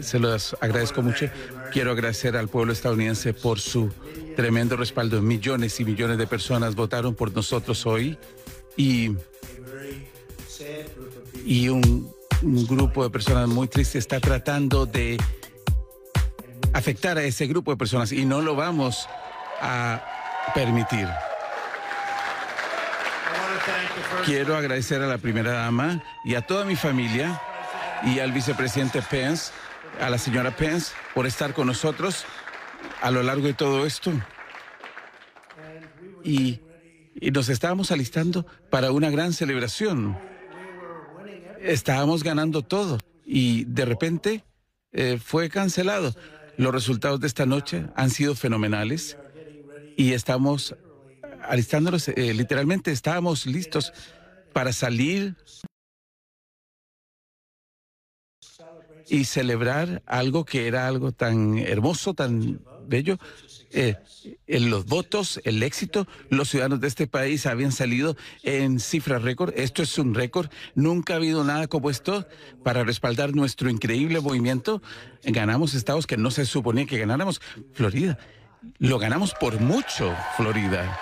se los agradezco mucho. Quiero agradecer al pueblo estadounidense por su tremendo respaldo. Millones y millones de personas votaron por nosotros hoy y, y un, un grupo de personas muy tristes está tratando de afectar a ese grupo de personas y no lo vamos a permitir. Quiero agradecer a la primera dama y a toda mi familia y al vicepresidente Pence, a la señora Pence, por estar con nosotros a lo largo de todo esto. Y, nos estábamos alistando para una gran celebración. Estábamos ganando todo y de repente eh, fue cancelado. Los resultados de esta noche han sido fenomenales y estamos alistándonos, eh, literalmente estábamos listos para salir y celebrar algo que era algo tan hermoso, tan bello. Eh, en los votos, el éxito, los ciudadanos de este país habían salido en cifras récord. Esto es un récord. Nunca ha habido nada como esto para respaldar nuestro increíble movimiento. Ganamos estados que no se suponía que ganáramos. Florida. Lo ganamos por mucho, Florida.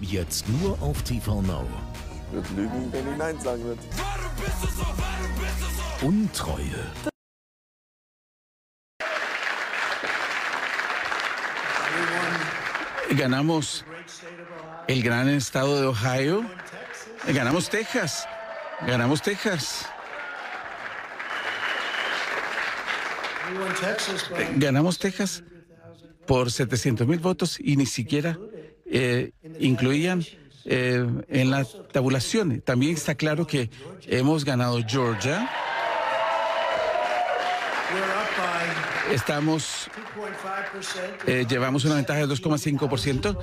Jetzt nur auf TV Now. Wird lügen, wenn ich Nein sagen. Untreue. Ganamos el gran estado de Ohio. Ganamos Texas. Ganamos Texas. Ganamos Texas por 700 mil votos y ni siquiera eh, incluían eh, en la tabulación. También está claro que hemos ganado Georgia. Estamos, eh, llevamos una ventaja de 2,5%,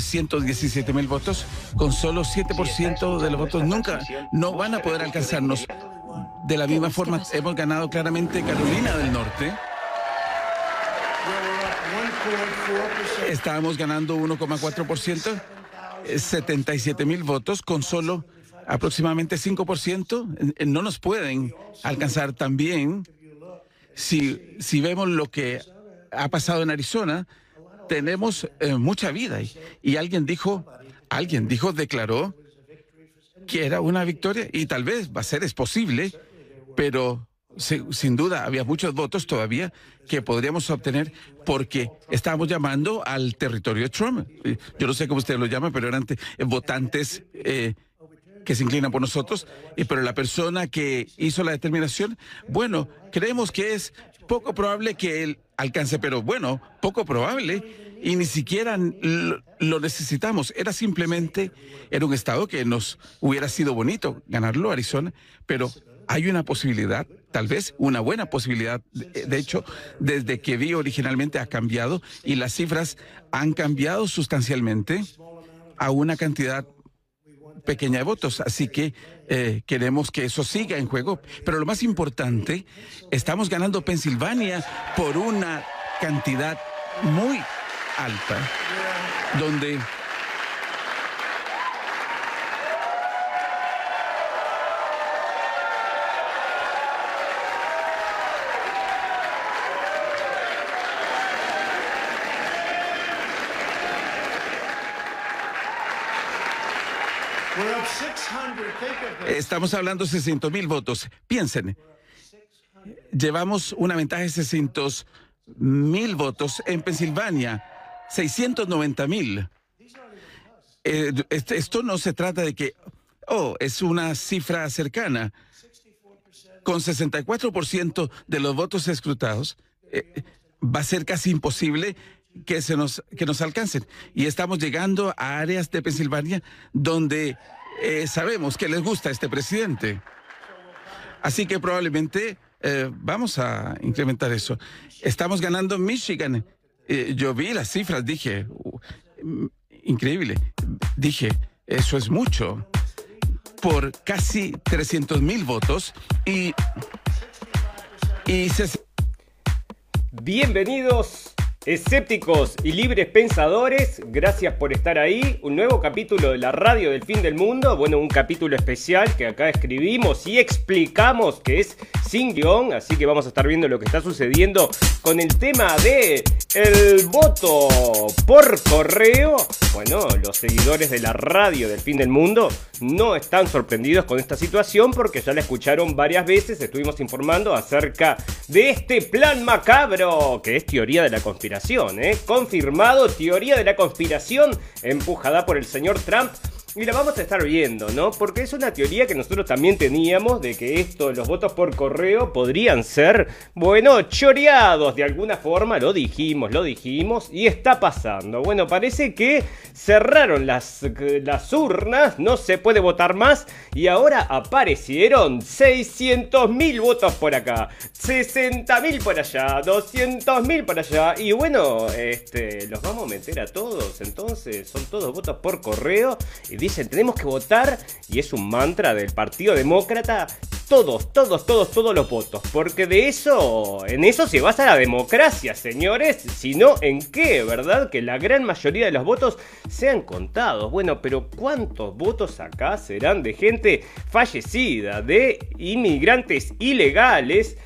117 mil votos, con solo 7% de los votos nunca no van a poder alcanzarnos. De la misma forma, hemos ganado claramente Carolina del Norte. Estábamos ganando 1,4%, 77 mil votos con solo aproximadamente 5%. No nos pueden alcanzar también. Si, si vemos lo que ha pasado en Arizona, tenemos eh, mucha vida. Y, y alguien dijo, alguien dijo, declaró que era una victoria y tal vez va a ser, es posible, pero sin duda, había muchos votos todavía que podríamos obtener porque estábamos llamando al territorio de Trump. Yo no sé cómo ustedes lo llaman, pero eran votantes eh, que se inclinan por nosotros. pero la persona que hizo la determinación, bueno, creemos que es poco probable que él alcance, pero bueno, poco probable. Y ni siquiera lo necesitamos. Era simplemente, era un estado que nos hubiera sido bonito ganarlo, Arizona, pero hay una posibilidad, tal vez una buena posibilidad. De hecho, desde que vi originalmente ha cambiado y las cifras han cambiado sustancialmente a una cantidad pequeña de votos. Así que eh, queremos que eso siga en juego. Pero lo más importante, estamos ganando Pensilvania por una cantidad muy alta, donde Estamos hablando de 600 mil votos. Piensen, llevamos una ventaja de 600 mil votos en Pensilvania, 690 mil. Eh, este, esto no se trata de que, oh, es una cifra cercana. Con 64% de los votos escrutados, eh, va a ser casi imposible que se nos que nos alcancen y estamos llegando a áreas de Pensilvania donde eh, sabemos que les gusta este presidente. Así que probablemente eh, vamos a incrementar eso. Estamos ganando en Michigan. Eh, yo vi las cifras, dije, uh, increíble. Dije, eso es mucho. Por casi 300 mil votos y, y Bienvenidos Escépticos y libres pensadores, gracias por estar ahí. Un nuevo capítulo de la radio del fin del mundo. Bueno, un capítulo especial que acá escribimos y explicamos que es sin guion. Así que vamos a estar viendo lo que está sucediendo con el tema de el voto por correo. Bueno, los seguidores de la radio del fin del mundo no están sorprendidos con esta situación porque ya la escucharon varias veces. Estuvimos informando acerca de este plan macabro que es teoría de la conspiración ¿eh? Confirmado, teoría de la conspiración empujada por el señor Trump y la vamos a estar viendo, ¿no? Porque es una teoría que nosotros también teníamos de que esto, los votos por correo, podrían ser, bueno, choreados de alguna forma. Lo dijimos, lo dijimos. Y está pasando. Bueno, parece que cerraron las, las urnas, no se puede votar más. Y ahora aparecieron 600.000 votos por acá, 60.000 por allá, 200.000 por allá. Y bueno, este, los vamos a meter a todos. Entonces, son todos votos por correo. Y dicen tenemos que votar y es un mantra del Partido Demócrata. Todos, todos, todos, todos los votos. Porque de eso, en eso se basa la democracia, señores. Sino en qué, ¿verdad? Que la gran mayoría de los votos sean contados. Bueno, pero ¿cuántos votos acá serán de gente fallecida, de inmigrantes ilegales?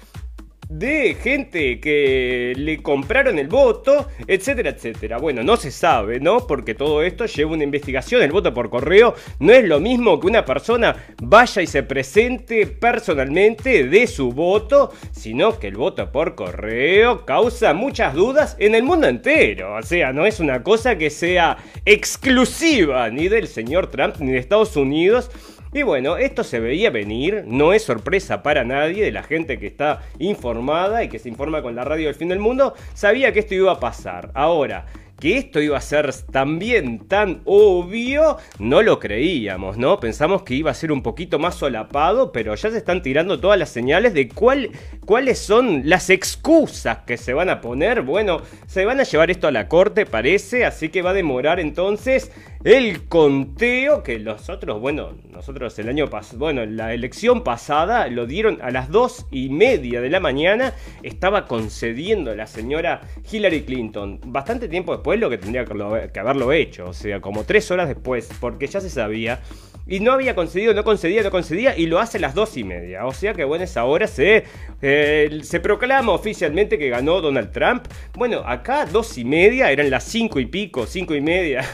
De gente que le compraron el voto, etcétera, etcétera. Bueno, no se sabe, ¿no? Porque todo esto lleva una investigación. El voto por correo no es lo mismo que una persona vaya y se presente personalmente de su voto, sino que el voto por correo causa muchas dudas en el mundo entero. O sea, no es una cosa que sea exclusiva ni del señor Trump ni de Estados Unidos y bueno, esto se veía venir, no es sorpresa para nadie de la gente que está informada y que se informa con la radio del fin del mundo, sabía que esto iba a pasar. Ahora, que esto iba a ser también tan obvio, no lo creíamos, ¿no? Pensamos que iba a ser un poquito más solapado, pero ya se están tirando todas las señales de cuál, cuáles son las excusas que se van a poner. Bueno, se van a llevar esto a la corte, parece, así que va a demorar entonces el conteo que nosotros, bueno, nosotros el año pasado, bueno, la elección pasada lo dieron a las dos y media de la mañana, estaba concediendo la señora Hillary Clinton. Bastante tiempo después lo que tendría que haberlo hecho, o sea, como tres horas después, porque ya se sabía. Y no había concedido, no concedía, no concedía, y lo hace a las dos y media. O sea que, bueno, esa hora se, eh, se proclama oficialmente que ganó Donald Trump. Bueno, acá dos y media, eran las cinco y pico, cinco y media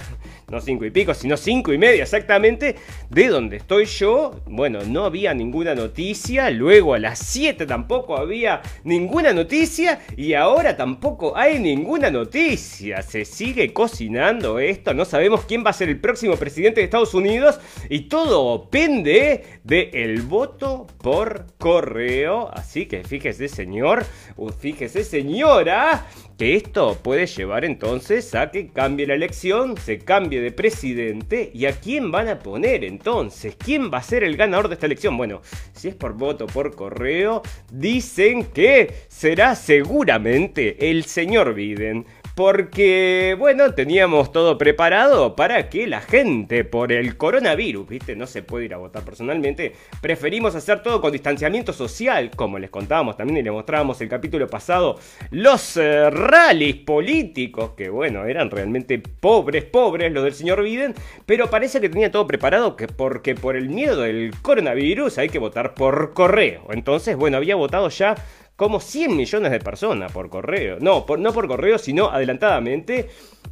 no cinco y pico, sino cinco y media exactamente, de donde estoy yo. Bueno, no había ninguna noticia, luego a las 7 tampoco había ninguna noticia y ahora tampoco hay ninguna noticia. Se sigue cocinando esto, no sabemos quién va a ser el próximo presidente de Estados Unidos y todo pende del el voto por correo. Así que fíjese señor, fíjese señora, que esto puede llevar entonces a que cambie la elección, se cambie de presidente y a quién van a poner entonces, quién va a ser el ganador de esta elección. Bueno, si es por voto por correo, dicen que será seguramente el señor Biden porque, bueno, teníamos todo preparado para que la gente, por el coronavirus, ¿viste? No se puede ir a votar personalmente. Preferimos hacer todo con distanciamiento social, como les contábamos también y les mostrábamos el capítulo pasado, los eh, rallies políticos, que bueno, eran realmente pobres, pobres los del señor Biden, pero parece que tenía todo preparado que porque por el miedo del coronavirus hay que votar por correo. Entonces, bueno, había votado ya como 100 millones de personas por correo. No, no por correo, sino adelantadamente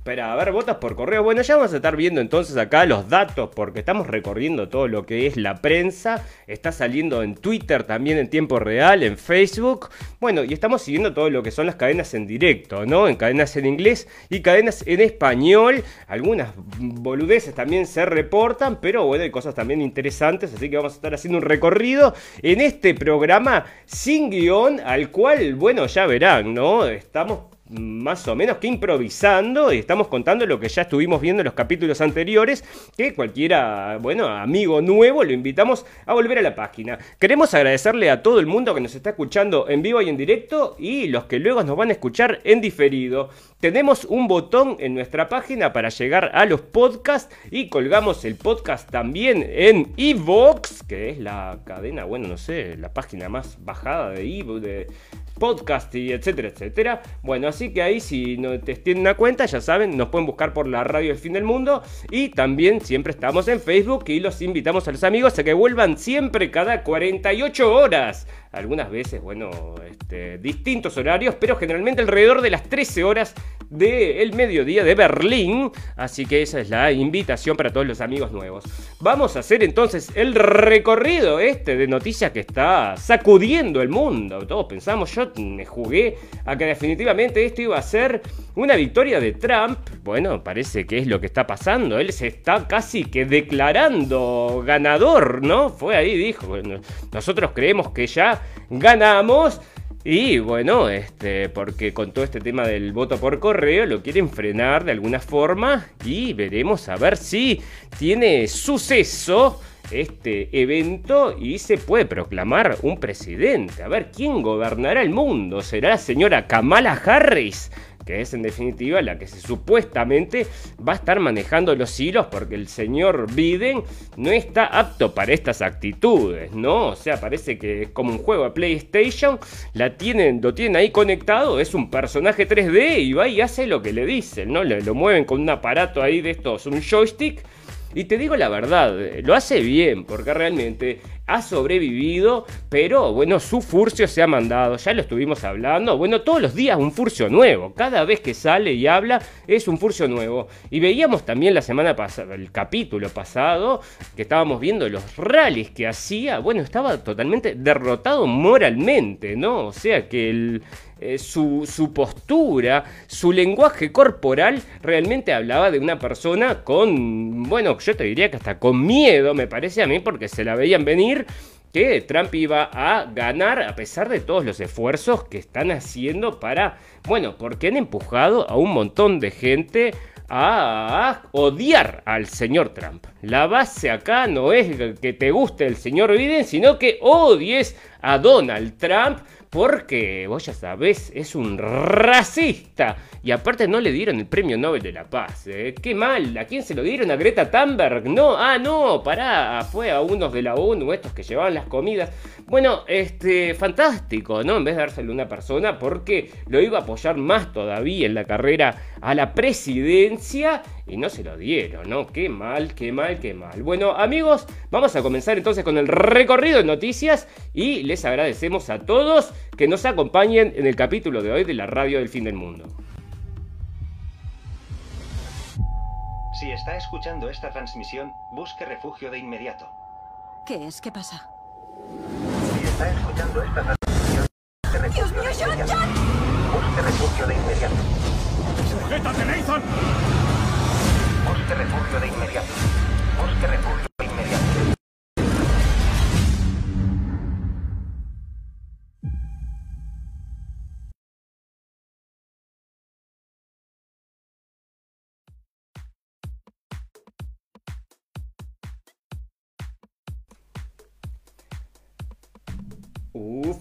a ver, votos por correo. Bueno, ya vamos a estar viendo entonces acá los datos porque estamos recorriendo todo lo que es la prensa. Está saliendo en Twitter también en tiempo real, en Facebook. Bueno, y estamos siguiendo todo lo que son las cadenas en directo, ¿no? En cadenas en inglés y cadenas en español. Algunas boludeces también se reportan, pero bueno, hay cosas también interesantes. Así que vamos a estar haciendo un recorrido en este programa sin guion, al cual, bueno, ya verán, ¿no? Estamos más o menos que improvisando y estamos contando lo que ya estuvimos viendo en los capítulos anteriores, que cualquiera, bueno, amigo nuevo lo invitamos a volver a la página. Queremos agradecerle a todo el mundo que nos está escuchando en vivo y en directo y los que luego nos van a escuchar en diferido. Tenemos un botón en nuestra página para llegar a los podcasts y colgamos el podcast también en Evox, que es la cadena, bueno, no sé, la página más bajada de Evox, de podcast y etcétera, etcétera. Bueno, así que ahí si no te tienen una cuenta, ya saben, nos pueden buscar por la radio El Fin del Mundo y también siempre estamos en Facebook y los invitamos a los amigos a que vuelvan siempre cada 48 horas algunas veces, bueno, este, distintos horarios, pero generalmente alrededor de las 13 horas del mediodía de Berlín. Así que esa es la invitación para todos los amigos nuevos. Vamos a hacer entonces el recorrido este de noticias que está sacudiendo el mundo. Todos pensamos, yo me jugué a que definitivamente esto iba a ser una victoria de Trump. Bueno, parece que es lo que está pasando. Él se está casi que declarando ganador, ¿no? Fue ahí, dijo, nosotros creemos que ya ganamos. Y bueno, este, porque con todo este tema del voto por correo lo quieren frenar de alguna forma y veremos a ver si tiene suceso este evento y se puede proclamar un presidente. A ver, ¿quién gobernará el mundo? ¿Será la señora Kamala Harris? que es en definitiva la que se supuestamente va a estar manejando los hilos porque el señor Biden no está apto para estas actitudes, ¿no? O sea, parece que es como un juego de PlayStation, la tienen, lo tienen ahí conectado, es un personaje 3D y va y hace lo que le dicen, ¿no? Lo mueven con un aparato ahí de estos, un joystick y te digo la verdad, lo hace bien, porque realmente ha sobrevivido, pero bueno, su furcio se ha mandado, ya lo estuvimos hablando, bueno, todos los días un furcio nuevo, cada vez que sale y habla es un furcio nuevo. Y veíamos también la semana pasada, el capítulo pasado, que estábamos viendo los rallies que hacía, bueno, estaba totalmente derrotado moralmente, ¿no? O sea que el, eh, su, su, postura, su lenguaje corporal, realmente hablaba de una persona con, bueno, yo te diría que hasta con miedo, me parece a mí, porque se la veían venir que Trump iba a ganar a pesar de todos los esfuerzos que están haciendo para, bueno, porque han empujado a un montón de gente a odiar al señor Trump. La base acá no es que te guste el señor Biden, sino que odies a Donald Trump porque vos ya sabés, es un racista. Y aparte no le dieron el premio Nobel de la Paz. ¿eh? Qué mal. ¿A quién se lo dieron? ¿A Greta Thunberg? No, ah, no, pará. Fue a unos de la ONU, estos que llevaban las comidas. Bueno, este, fantástico, ¿no? En vez de dárselo a una persona, porque lo iba a apoyar más todavía en la carrera a la presidencia y no se lo dieron, ¿no? Qué mal, qué mal, qué mal. Bueno, amigos, vamos a comenzar entonces con el recorrido de noticias y les agradecemos a todos que nos acompañen en el capítulo de hoy de la radio del fin del mundo. Si está escuchando esta transmisión, busque refugio de inmediato. ¿Qué es? ¿Qué pasa? Si está escuchando esta transmisión, busque refugio ¡Dios mío, de John, inmediato. John! Busque refugio de inmediato. ¡Sujétate, Nathan! Busque refugio de inmediato. Busque refugio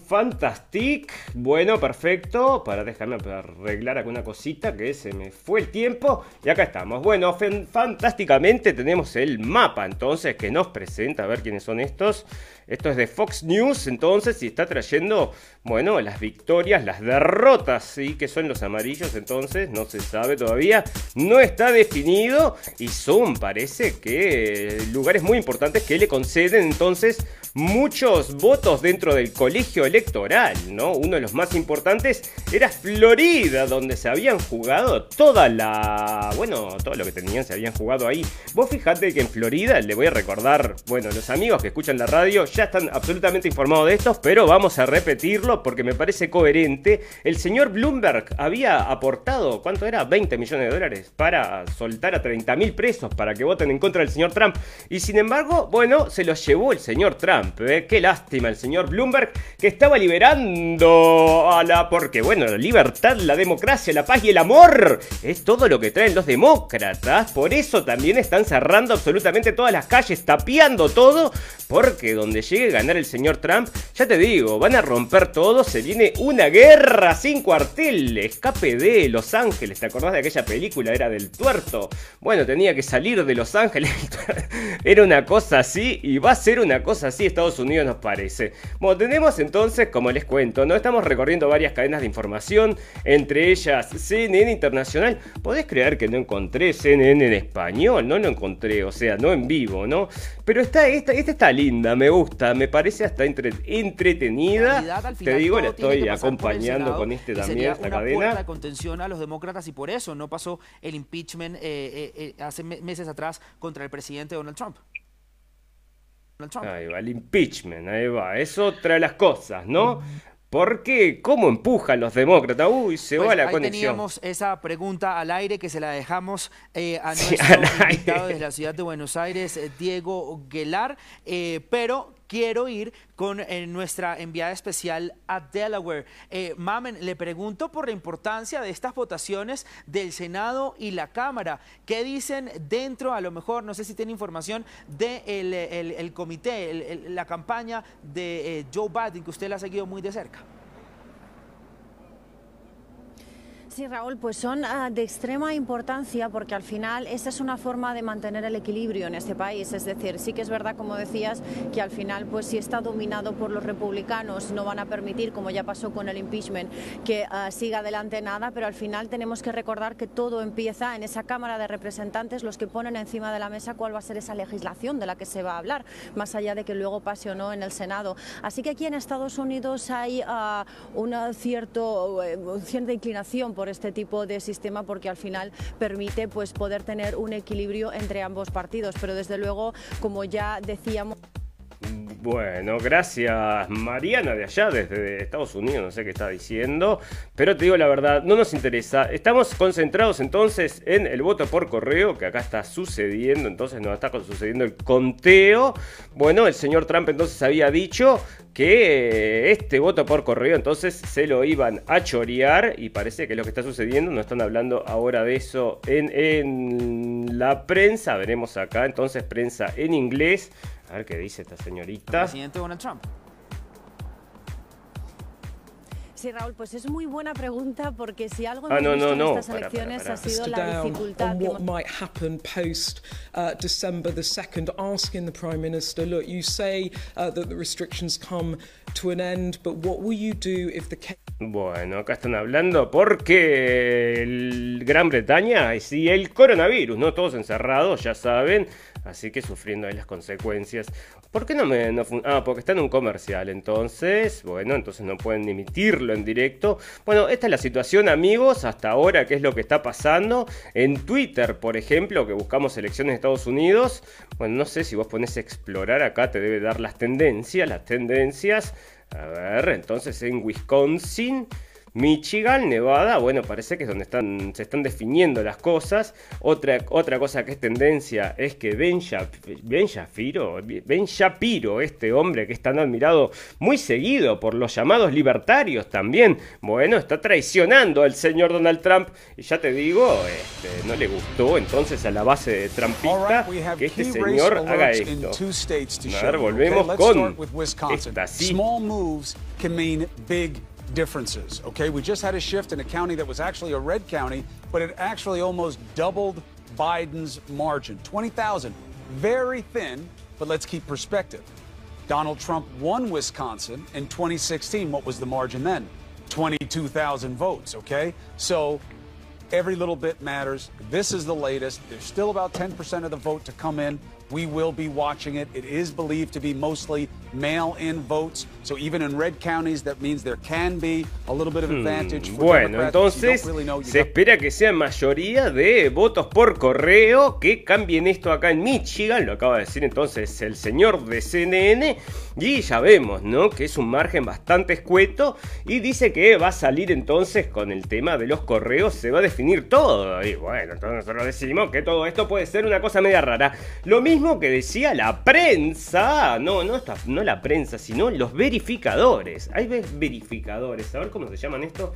fantastic. Bueno, perfecto. Para dejarme arreglar alguna cosita que se me fue el tiempo. Y acá estamos. Bueno, fan- fantásticamente tenemos el mapa entonces que nos presenta. A ver quiénes son estos. Esto es de Fox News entonces y está trayendo, bueno, las victorias, las derrotas, ¿sí? Que son los amarillos entonces. No se sabe todavía. No está definido. Y son, parece que, lugares muy importantes que le conceden entonces muchos votos dentro del colegio electoral, ¿no? Uno de los más importantes era Florida, donde se habían jugado toda la... Bueno, todo lo que tenían se habían jugado ahí. Vos fijate que en Florida, le voy a recordar, bueno, los amigos que escuchan la radio ya están absolutamente informados de esto, pero vamos a repetirlo porque me parece coherente. El señor Bloomberg había aportado, ¿cuánto era? 20 millones de dólares para soltar a 30 mil presos para que voten en contra del señor Trump. Y sin embargo, bueno, se los llevó el señor Trump. ¿eh? Qué lástima el señor Bloomberg que estaba liberando a la... Porque bueno, la libertad, la democracia, la paz y el amor es todo lo que traen los demócratas. Por eso también están cerrando absolutamente todas las calles, tapiando todo porque donde llegue a ganar el señor Trump, ya te digo, van a romper todo, se viene una guerra sin cuartel, escape de Los Ángeles, ¿te acordás de aquella película? Era del tuerto. Bueno, tenía que salir de Los Ángeles, era una cosa así y va a ser una cosa así Estados Unidos nos parece. Bueno, tenemos entonces, como les cuento, ¿no? Estamos recorriendo varias cadenas de información, entre ellas CNN Internacional. ¿Podés creer que no encontré CNN en español? No lo encontré, o sea, no en vivo, ¿no? Pero está, esta, esta está linda, me gusta, me parece hasta entretenida. Te digo, la estoy acompañando con este también, esta una cadena. de contención a los demócratas y por eso no pasó el impeachment eh, eh, eh, hace me- meses atrás contra el presidente Donald Trump. Donald Trump. Ahí va, el impeachment, ahí va. Es otra de las cosas, ¿no? Porque, ¿cómo empujan los demócratas? Uy, se Pues va la ahí conexión. teníamos esa pregunta al aire que se la dejamos eh, a nuestro invitado desde la ciudad de Buenos Aires, Diego Guelar, eh, pero quiero ir con eh, nuestra enviada especial a Delaware. Eh, Mamen, le pregunto por la importancia de estas votaciones del Senado y la Cámara. ¿Qué dicen dentro, a lo mejor, no sé si tiene información, del de el, comité, el- la campaña de eh, Joe Biden, que usted la ha seguido muy de cerca? Sí, Raúl, pues son ah, de extrema importancia porque al final esa es una forma de mantener el equilibrio en este país. Es decir, sí que es verdad, como decías, que al final, pues si está dominado por los republicanos, no van a permitir, como ya pasó con el impeachment, que ah, siga adelante nada, pero al final tenemos que recordar que todo empieza en esa Cámara de Representantes, los que ponen encima de la mesa cuál va a ser esa legislación de la que se va a hablar, más allá de que luego pase o no en el Senado. Así que aquí en Estados Unidos hay ah, una cierto, eh, cierta inclinación por este tipo de sistema porque al final permite pues, poder tener un equilibrio entre ambos partidos. Pero desde luego, como ya decíamos... Bueno, gracias Mariana de allá, desde Estados Unidos, no sé qué está diciendo, pero te digo la verdad, no nos interesa. Estamos concentrados entonces en el voto por correo, que acá está sucediendo, entonces nos está sucediendo el conteo. Bueno, el señor Trump entonces había dicho que este voto por correo entonces se lo iban a chorear y parece que es lo que está sucediendo, no están hablando ahora de eso en, en la prensa, veremos acá entonces prensa en inglés. A ver qué dice esta señorita. Presidente Donald Trump. Sí, Raúl, pues es muy buena pregunta porque si algo Ah, no, visto no, en no, estas para, para, elecciones para. ha sido la dificultad on what might happen post uh, December the 2nd, asking the Prime Minister, look, you say uh, that the restrictions come to an end, but what will you do if the Bueno, acá están hablando porque el Gran Bretaña y sí, el coronavirus, ¿no? Todos encerrados, ya saben, así que sufriendo ahí las consecuencias. ¿Por qué no me.? No ah, porque está en un comercial, entonces. Bueno, entonces no pueden emitirlo en directo. Bueno, esta es la situación, amigos, hasta ahora, qué es lo que está pasando. En Twitter, por ejemplo, que buscamos elecciones de Estados Unidos. Bueno, no sé si vos pones explorar acá, te debe dar las tendencias, las tendencias. A ver, entonces en Wisconsin, Michigan, Nevada, bueno, parece que es donde están, se están definiendo las cosas. Otra, otra cosa que es tendencia es que Ben, ben Shapiro, Ben Shapiro, este hombre que es tan admirado, muy seguido por los llamados libertarios también, bueno, está traicionando al señor Donald Trump. Y ya te digo, este, no le gustó entonces a la base de Trumpista que este señor haga esto. A ver, volvemos con esta, sí. Differences. Okay, we just had a shift in a county that was actually a red county, but it actually almost doubled Biden's margin, twenty thousand. Very thin, but let's keep perspective. Donald Trump won Wisconsin in 2016. What was the margin then? 22,000 votes, okay? So every little bit matters. This is the latest. There's still about 10% of the vote to come in. We will be watching it. It is believed to be mostly mail in votes. So even in red counties, that means there can be a little bit of advantage for Bueno, entonces se espera que sea mayoría de votos por correo que cambien esto acá en Michigan, lo acaba de decir entonces el señor de CNN, y ya vemos, ¿no? Que es un margen bastante escueto y dice que va a salir entonces con el tema de los correos, se va a definir todo. Y bueno, entonces nosotros decimos que todo esto puede ser una cosa media rara. Lo mismo que decía la prensa, no, no, esta- no la prensa, sino los verificadores. Hay ve- verificadores, a ver cómo se llaman esto.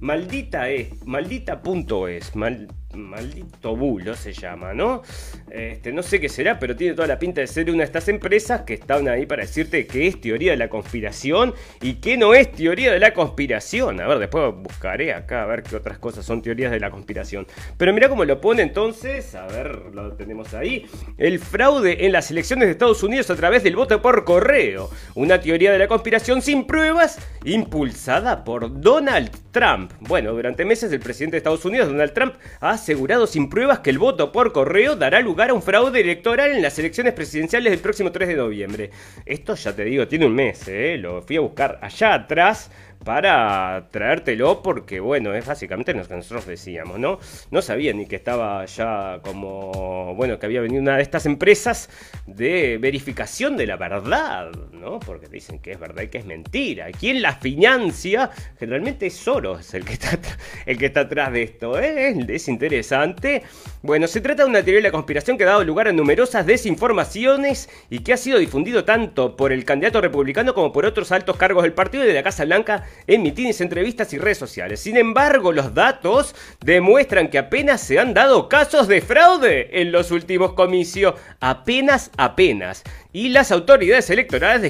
Maldita es, maldita punto es, mal, maldito bulo se llama, ¿no? Este, no sé qué será, pero tiene toda la pinta de ser una de estas empresas que están ahí para decirte que es teoría de la conspiración y que no es teoría de la conspiración. A ver, después buscaré acá a ver qué otras cosas son teorías de la conspiración. Pero mira cómo lo pone entonces, a ver, lo tenemos ahí. El fraude en las elecciones de Estados Unidos a través del voto por correo. Una teoría de la conspiración sin pruebas impulsada por Donald Trump. Bueno, durante meses el presidente de Estados Unidos, Donald Trump, ha asegurado sin pruebas que el voto por correo dará lugar a un fraude electoral en las elecciones presidenciales del próximo 3 de noviembre. Esto ya te digo, tiene un mes, ¿eh? lo fui a buscar allá atrás para traértelo porque, bueno, es básicamente lo que nosotros decíamos, ¿no? No sabía ni que estaba ya como, bueno, que había venido una de estas empresas de verificación de la verdad, ¿no? Porque dicen que es verdad y que es mentira. ¿Quién la financia? Generalmente es Soros el que está, el que está atrás de esto, ¿eh? Es interesante. Bueno, se trata de una teoría de la conspiración que ha dado lugar a numerosas desinformaciones y que ha sido difundido tanto por el candidato republicano como por otros altos cargos del partido y de la Casa Blanca en mitines, entrevistas y redes sociales. Sin embargo, los datos demuestran que apenas se han dado casos de fraude en los últimos comicios. Apenas, apenas y las autoridades electorales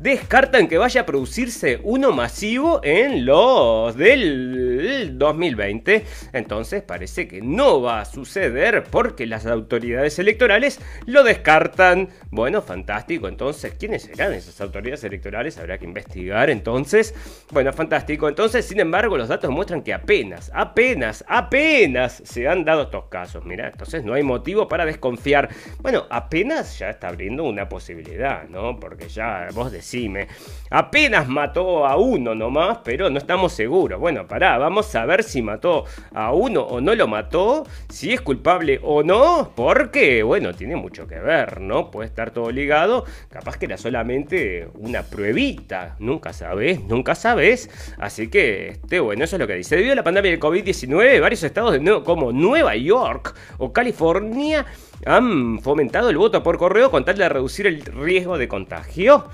descartan que vaya a producirse uno masivo en los del 2020. Entonces parece que no va a suceder porque las autoridades electorales lo descartan. Bueno, fantástico. Entonces, ¿quiénes serán esas autoridades electorales? Habrá que investigar. Entonces, bueno, fantástico. Entonces, sin embargo, los datos muestran que apenas, apenas, apenas se han dado estos casos. Mira, entonces no hay motivo para desconfiar. Bueno, apenas ya está abriendo una posibilidad, ¿no? Porque ya vos decime, apenas mató a uno nomás, pero no estamos seguros. Bueno, pará, vamos a ver si mató a uno o no lo mató, si es culpable o no, porque, bueno, tiene mucho que ver, ¿no? Puede estar todo ligado, capaz que era solamente una pruebita, nunca sabes, nunca sabes. Así que, este, bueno, eso es lo que dice. Debido a la pandemia del COVID-19, varios estados de, como Nueva York o California han fomentado el voto por correo con tal de reducir el riesgo de contagio.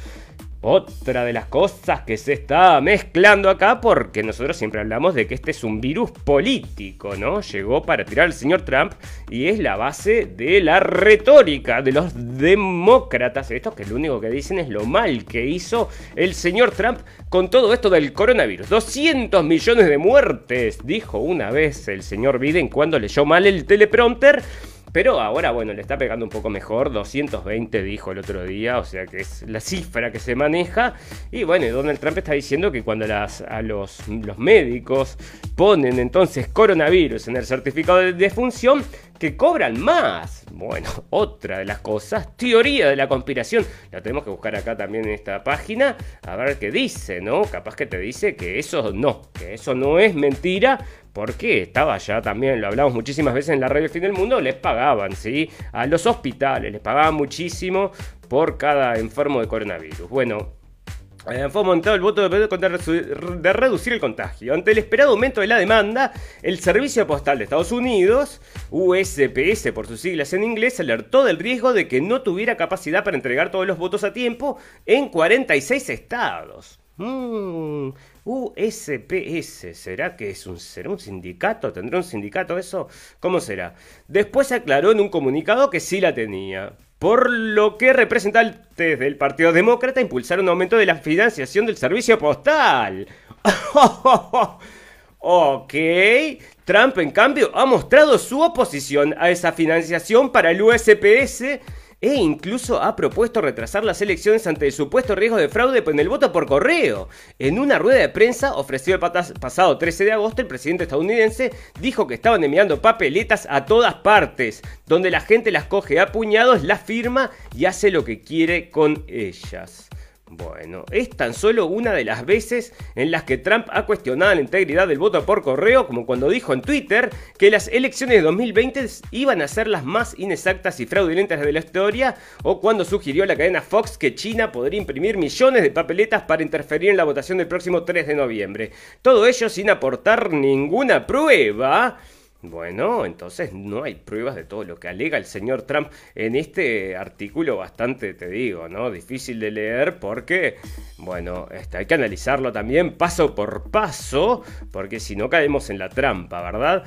Otra de las cosas que se está mezclando acá, porque nosotros siempre hablamos de que este es un virus político, ¿no? Llegó para tirar al señor Trump y es la base de la retórica de los demócratas. Estos que lo único que dicen es lo mal que hizo el señor Trump con todo esto del coronavirus. 200 millones de muertes, dijo una vez el señor Biden cuando leyó mal el teleprompter. Pero ahora, bueno, le está pegando un poco mejor. 220 dijo el otro día, o sea que es la cifra que se maneja. Y bueno, Donald Trump está diciendo que cuando las, a los, los médicos ponen entonces coronavirus en el certificado de defunción, que cobran más. Bueno, otra de las cosas, teoría de la conspiración. La tenemos que buscar acá también en esta página, a ver qué dice, ¿no? Capaz que te dice que eso no, que eso no es mentira, porque estaba ya también, lo hablamos muchísimas veces en la radio Fin del Mundo, les pagaban, ¿sí? A los hospitales, les pagaban muchísimo por cada enfermo de coronavirus. Bueno, eh, fue aumentado el voto de, reducir el contagio. Ante el esperado aumento de la demanda, el Servicio Postal de Estados Unidos, USPS por sus siglas en inglés, alertó del riesgo de que no tuviera capacidad para entregar todos los votos a tiempo en 46 estados. Mm, USPS, ¿será que es un, será un sindicato? ¿Tendrá un sindicato eso? ¿Cómo será? Después se aclaró en un comunicado que sí la tenía. Por lo que representantes del Partido Demócrata impulsaron un aumento de la financiación del servicio postal. ok. Trump, en cambio, ha mostrado su oposición a esa financiación para el USPS e incluso ha propuesto retrasar las elecciones ante el supuesto riesgo de fraude en el voto por correo. En una rueda de prensa ofrecido el pasado 13 de agosto, el presidente estadounidense dijo que estaban enviando papeletas a todas partes, donde la gente las coge a puñados, las firma y hace lo que quiere con ellas. Bueno, es tan solo una de las veces en las que Trump ha cuestionado la integridad del voto por correo, como cuando dijo en Twitter que las elecciones de 2020 iban a ser las más inexactas y fraudulentas de la historia, o cuando sugirió a la cadena Fox que China podría imprimir millones de papeletas para interferir en la votación del próximo 3 de noviembre. Todo ello sin aportar ninguna prueba. Bueno, entonces no hay pruebas de todo lo que alega el señor Trump en este artículo bastante, te digo, ¿no? Difícil de leer porque, bueno, este, hay que analizarlo también paso por paso, porque si no caemos en la trampa, ¿verdad?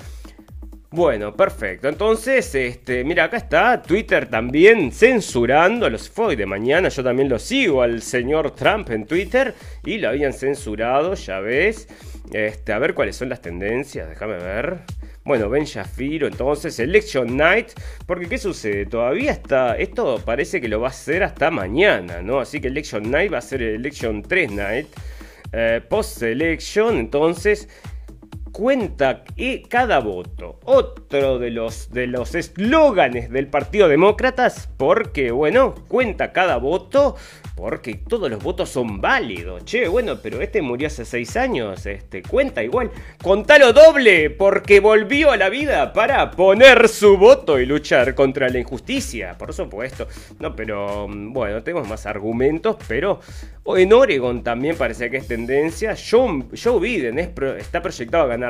Bueno, perfecto. Entonces, este, mira, acá está Twitter también censurando a los FOI de mañana. Yo también lo sigo al señor Trump en Twitter y lo habían censurado, ya ves. Este, a ver cuáles son las tendencias, déjame ver. Bueno, Ben Shafiro, entonces, Election Night. Porque, ¿qué sucede? Todavía está. Esto parece que lo va a hacer hasta mañana, ¿no? Así que Election Night va a ser Election 3 Night. Eh, Post-election, entonces, cuenta cada voto. Otro de los de los eslóganes del Partido Demócratas, porque bueno, cuenta cada voto porque todos los votos son válidos. Che, bueno, pero este murió hace seis años, este cuenta igual. Contalo doble, porque volvió a la vida para poner su voto y luchar contra la injusticia, por supuesto. No, pero mm, bueno, tenemos más argumentos, pero en Oregon también parece que es tendencia. Joe Biden está proyectado a ganar.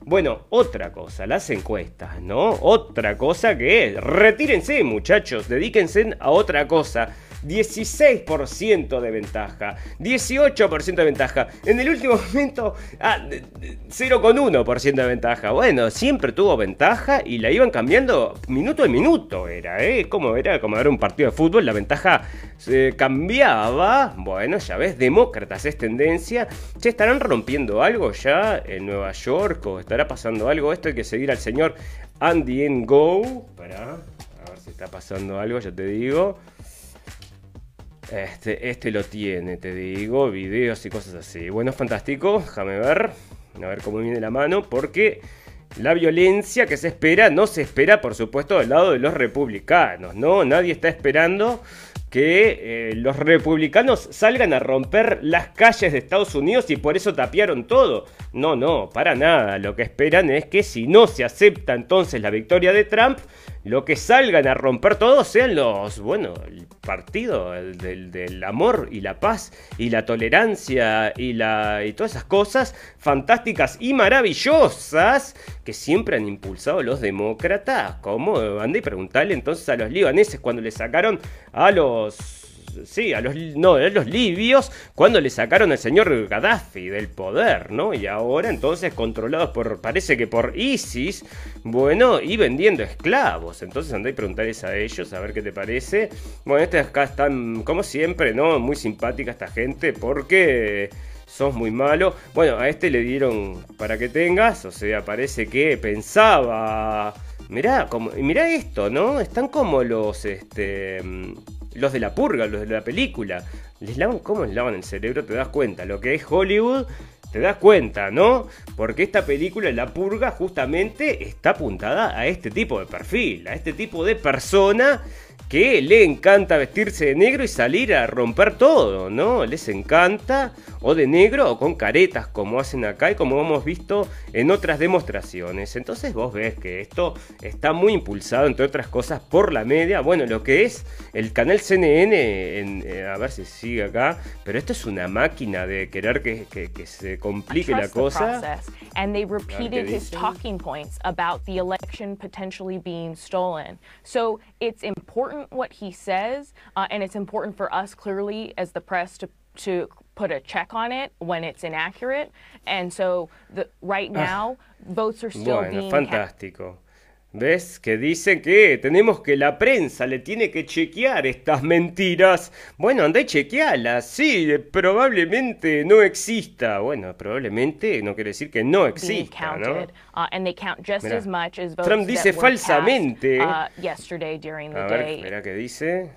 Bueno, otra cosa, las encuestas, ¿no? Otra cosa que es, retírense muchachos, dedíquense a otra cosa. 16% de ventaja, 18% de ventaja. En el último momento, ah, 0,1% de ventaja. Bueno, siempre tuvo ventaja y la iban cambiando minuto a minuto. Era, ¿eh? Como era como era un partido de fútbol, la ventaja se cambiaba. Bueno, ya ves, demócratas es tendencia. ¿Se estarán rompiendo algo ya en Nueva York? ¿O estará pasando algo? Esto hay que seguir al señor Andy Ngo. Para, a ver si está pasando algo, ya te digo. Este, este lo tiene, te digo, videos y cosas así. Bueno, fantástico, déjame ver, a ver cómo viene la mano, porque la violencia que se espera no se espera, por supuesto, del lado de los republicanos, ¿no? Nadie está esperando que eh, los republicanos salgan a romper las calles de Estados Unidos y por eso tapiaron todo. No, no, para nada. Lo que esperan es que si no se acepta entonces la victoria de Trump, lo que salgan a romper todo sean los, bueno, el partido del, amor y la paz y la tolerancia y, la, y todas esas cosas fantásticas y maravillosas que siempre han impulsado los demócratas. como Anda y preguntarle entonces a los libaneses cuando le sacaron a los sí, a los, no, a los libios cuando le sacaron al señor Gaddafi del poder, ¿no? Y ahora entonces controlados por, parece que por ISIS, bueno, y vendiendo esclavos. Entonces andá y preguntarles a ellos a ver qué te parece. Bueno, estas acá están, como siempre, ¿no? Muy simpática esta gente porque sos muy malo. Bueno, a este le dieron para que tengas, o sea, parece que pensaba... Mirá, como, mirá esto, ¿no? Están como los, este, los de la purga, los de la película. Les lavan, ¿cómo les lavan el cerebro? Te das cuenta. Lo que es Hollywood, te das cuenta, ¿no? Porque esta película, La Purga, justamente está apuntada a este tipo de perfil, a este tipo de persona que le encanta vestirse de negro y salir a romper todo, ¿no? Les encanta, o de negro o con caretas, como hacen acá y como hemos visto en otras demostraciones. Entonces vos ves que esto está muy impulsado, entre otras cosas, por la media. Bueno, lo que es el canal CNN, en, eh, a ver si sigue acá, pero esto es una máquina de querer que, que, que se complique la cosa. And they repeated his talking points about the election potentially being stolen. So it's important what he says, uh, and it's important for us clearly as the press to to put a check on it when it's inaccurate. And so the, right ah. now, votes are still bueno, being fantástico. ¿Ves? Que dice que tenemos que la prensa le tiene que chequear estas mentiras. Bueno, anda y chequealas. Sí, probablemente no exista. Bueno, probablemente no quiere decir que no exista, ¿no? Uh, and they count just as much as Trump dice falsamente. Uh, yesterday during the A ver, day. mira qué dice.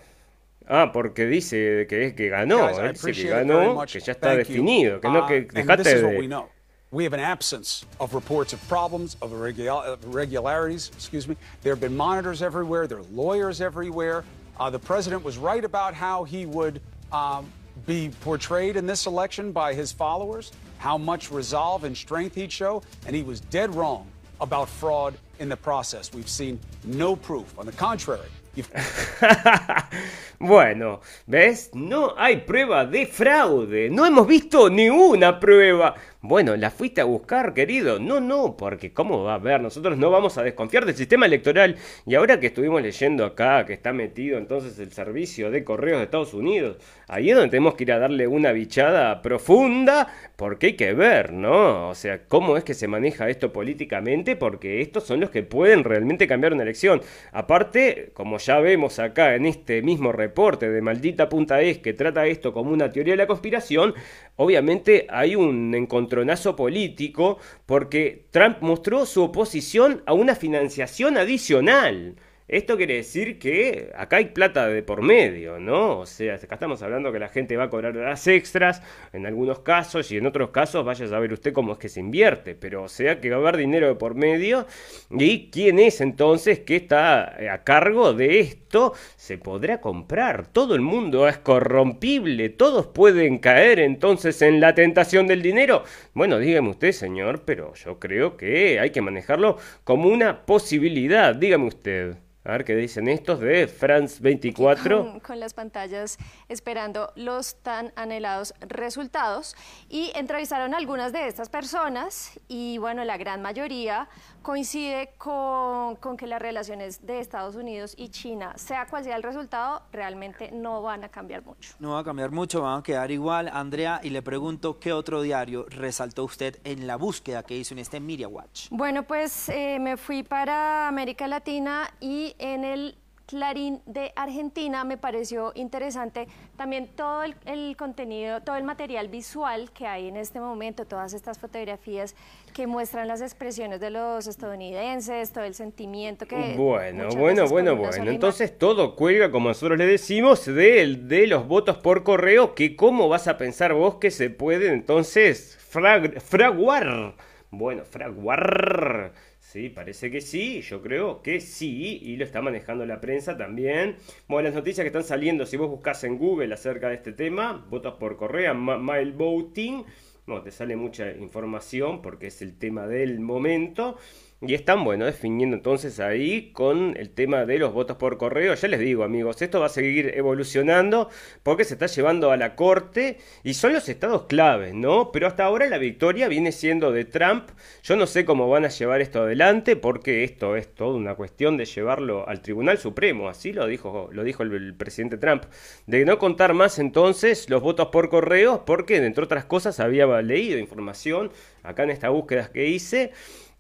Ah, porque dice que es que ganó, dice que ganó, que ya está definido, que no que uh, dejate de We have an absence of reports of problems, of irregularities, excuse me. There have been monitors everywhere, there are lawyers everywhere. Uh, the president was right about how he would um, be portrayed in this election by his followers, how much resolve and strength he'd show, and he was dead wrong about fraud in the process. We've seen no proof. On the contrary, bueno, ¿ves? No hay prueba de fraude. No hemos visto ni una prueba. Bueno, la fuiste a buscar, querido. No, no, porque ¿cómo va a ver? Nosotros no vamos a desconfiar del sistema electoral. Y ahora que estuvimos leyendo acá que está metido entonces el servicio de correos de Estados Unidos, ahí es donde tenemos que ir a darle una bichada profunda, porque hay que ver, ¿no? O sea, cómo es que se maneja esto políticamente, porque estos son los que pueden realmente cambiar una elección. Aparte, como ya vemos acá en este mismo reporte de Maldita Punta Es, que trata esto como una teoría de la conspiración, obviamente hay un encontronazo político porque Trump mostró su oposición a una financiación adicional. Esto quiere decir que acá hay plata de por medio, ¿no? O sea, acá estamos hablando que la gente va a cobrar las extras en algunos casos y en otros casos vaya a saber usted cómo es que se invierte, pero o sea que va a haber dinero de por medio y quién es entonces que está a cargo de esto se podrá comprar. Todo el mundo es corrompible, todos pueden caer entonces en la tentación del dinero. Bueno, dígame usted, señor, pero yo creo que hay que manejarlo como una posibilidad. Dígame usted. A ver qué dicen estos de France 24. Con, con, las pantallas esperando los tan anhelados resultados y entrevistaron a algunas de estas personas y bueno, la gran mayoría coincide con, con, que las relaciones de Estados Unidos y China, sea cual sea el resultado, realmente no van a cambiar mucho. No va a cambiar mucho, van a quedar igual. Andrea, y le pregunto, ¿qué otro diario resaltó usted en la búsqueda que hizo en este Media Watch? Bueno, pues eh, me fui para América Latina y en el Clarín de Argentina me pareció interesante también todo el, el, contenido, todo el material visual que hay en este momento, todas estas fotografías que muestran las expresiones de los estadounidenses, todo el sentimiento que... Bueno, bueno, bueno, bueno. Entonces todo cuelga, como nosotros le decimos, de, de los votos por correo, que cómo vas a pensar vos que se puede entonces frag, fraguar. Bueno, fraguar Sí, parece que sí, yo creo que sí, y lo está manejando la prensa también. Bueno, las noticias que están saliendo, si vos buscas en Google acerca de este tema, votos por correo, mail voting, bueno, te sale mucha información porque es el tema del momento. Y están, bueno, definiendo entonces ahí con el tema de los votos por correo. Ya les digo, amigos, esto va a seguir evolucionando porque se está llevando a la corte y son los estados claves, ¿no? Pero hasta ahora la victoria viene siendo de Trump. Yo no sé cómo van a llevar esto adelante porque esto es toda una cuestión de llevarlo al Tribunal Supremo. Así lo dijo, lo dijo el, presidente Trump. De no contar más entonces los votos por correo porque, entre otras cosas, había leído información acá en esta búsqueda que hice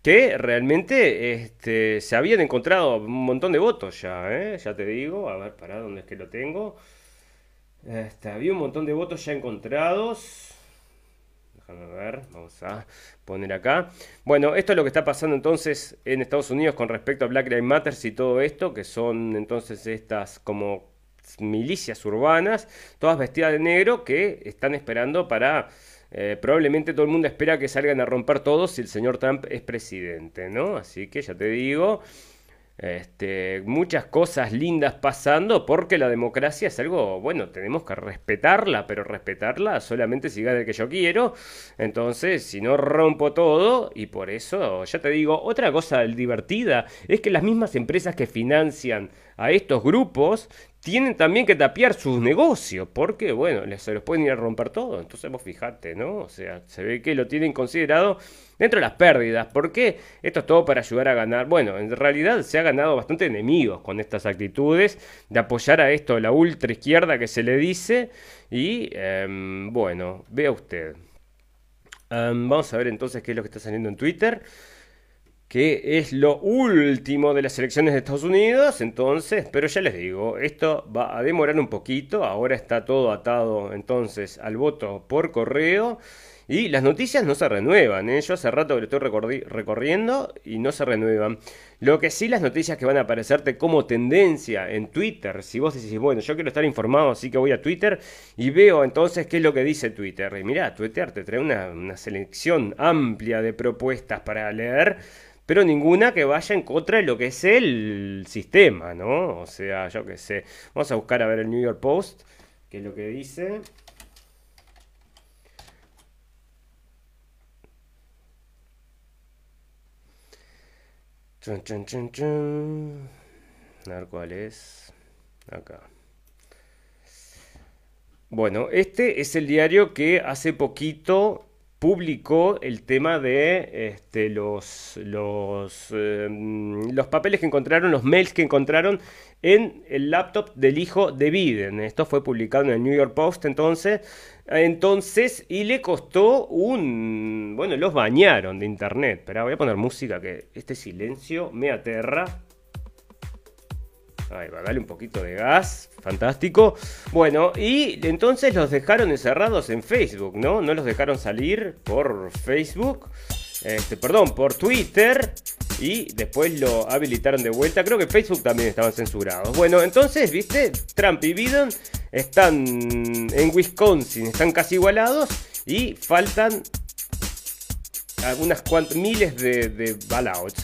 que realmente este, se habían encontrado un montón de votos ya, ¿eh? ya te digo, a ver, para dónde es que lo tengo. Este, había un montón de votos ya encontrados. Déjame ver, vamos a poner acá. Bueno, esto es lo que está pasando entonces en Estados Unidos con respecto a Black Lives Matter y todo esto, que son entonces estas como milicias urbanas, todas vestidas de negro, que están esperando para eh, probablemente todo el mundo espera que salgan a romper todos si el señor Trump es presidente, ¿no? Así que ya te digo, este, muchas cosas lindas pasando porque la democracia es algo, bueno, tenemos que respetarla, pero respetarla solamente si gana el que yo quiero. Entonces, si no rompo todo, y por eso, ya te digo, otra cosa divertida es que las mismas empresas que financian a estos grupos tienen también que tapiar sus negocios, porque, bueno, se los pueden ir a romper todo. Entonces, vos fijate, ¿no? O sea, se ve que lo tienen considerado dentro de las pérdidas. ¿Por qué? Esto es todo para ayudar a ganar. Bueno, en realidad se ha ganado bastante enemigos con estas actitudes de apoyar a esto, la ultra izquierda que se le dice. Y, um, bueno, vea usted. Um, vamos a ver entonces qué es lo que está saliendo en Twitter que es lo último de las elecciones de Estados Unidos, entonces, pero ya les digo, esto va a demorar un poquito, ahora está todo atado entonces al voto por correo y las noticias no se renuevan, ¿eh? yo hace rato que lo estoy recorriendo y no se renuevan. Lo que sí las noticias que van a aparecerte como tendencia en Twitter, si vos decís, bueno, yo quiero estar informado, así que voy a Twitter y veo entonces qué es lo que dice Twitter. Y mirá, Twitter te trae una, una selección amplia de propuestas para leer pero ninguna que vaya en contra de lo que es el sistema, ¿no? O sea, yo qué sé. Vamos a buscar a ver el New York Post, que es lo que dice. Chun, chun, chun, chun. A ver cuál es. Acá. Bueno, este es el diario que hace poquito publicó el tema de este, los, los, eh, los papeles que encontraron, los mails que encontraron en el laptop del hijo de Biden. Esto fue publicado en el New York Post entonces. Entonces, y le costó un... Bueno, los bañaron de internet. Pero voy a poner música que este silencio me aterra. Ahí va, dale un poquito de gas. Fantástico. Bueno, y entonces los dejaron encerrados en Facebook, ¿no? No los dejaron salir por Facebook. Este, perdón, por Twitter. Y después lo habilitaron de vuelta. Creo que Facebook también estaban censurados. Bueno, entonces, ¿viste? Trump y Biden están en Wisconsin, están casi igualados. Y faltan algunas miles de, de.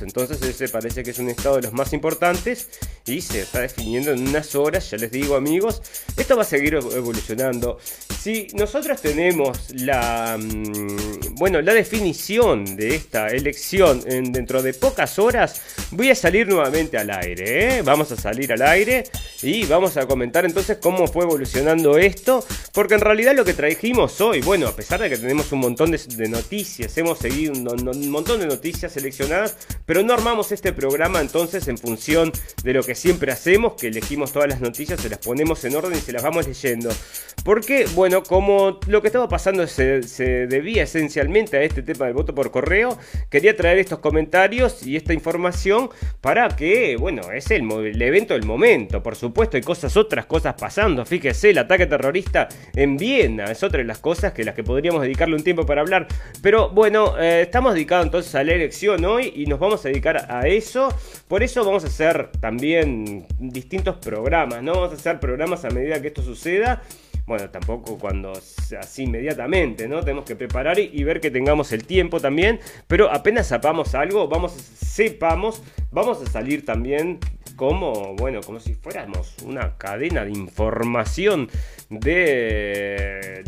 Entonces ese parece que es un estado de los más importantes y se está definiendo en unas horas, ya les digo amigos, esto va a seguir evolucionando. Si nosotros tenemos la, mm, bueno, la definición de esta elección en, dentro de pocas horas, voy a salir nuevamente al aire. ¿eh? Vamos a salir al aire y vamos a comentar entonces cómo fue evolucionando esto, porque en realidad lo que trajimos hoy, bueno, a pesar de que tenemos un montón de noticias, hemos seguido un, montón de noticias seleccionadas, pero no armamos este programa entonces en función de lo que siempre hacemos, que elegimos todas las noticias, se las ponemos en orden y se las vamos leyendo. Porque, bueno, como lo que estaba pasando se, debía esencialmente a este tema del voto por correo, quería traer estos comentarios y esta información para que, bueno, es el, evento del momento. Por supuesto, hay cosas, otras cosas pasando. Fíjese, el ataque terrorista en Viena es otra de las cosas que las que podríamos dedicarle un tiempo para hablar. Pero bueno, eh, estamos dedicados entonces a la elección hoy y nos vamos a dedicar a eso. Por eso vamos a hacer también distintos programas, ¿no? Vamos a hacer programas a medida que esto suceda. Bueno, tampoco cuando así inmediatamente, ¿no? Tenemos que preparar y, ver que tengamos el tiempo también. Pero apenas sepamos algo, vamos, sepamos, vamos a salir también como, bueno, como si fuéramos una cadena de información de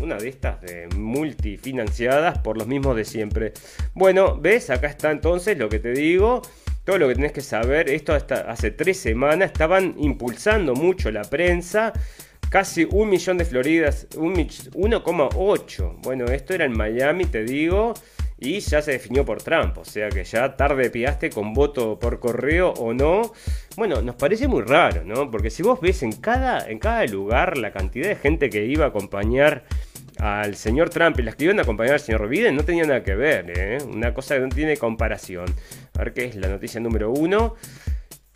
una de estas de multifinanciadas por los mismos de siempre. Bueno, ¿ves? Acá está entonces lo que te digo. Todo lo que tenés que saber, esto hasta hace tres semanas estaban impulsando mucho la prensa casi un millón de Floridas, 1,8. Bueno, esto era en Miami, te digo y ya se definió por Trump, o sea que ya tarde piaste con voto por correo o no. Bueno, nos parece muy raro, ¿no? Porque si vos ves en cada, en cada lugar la cantidad de gente que iba a acompañar al señor Trump y las que iban a acompañar al señor Biden no tenía nada que ver, ¿eh? Una cosa que no tiene comparación. A ver qué es la noticia número uno.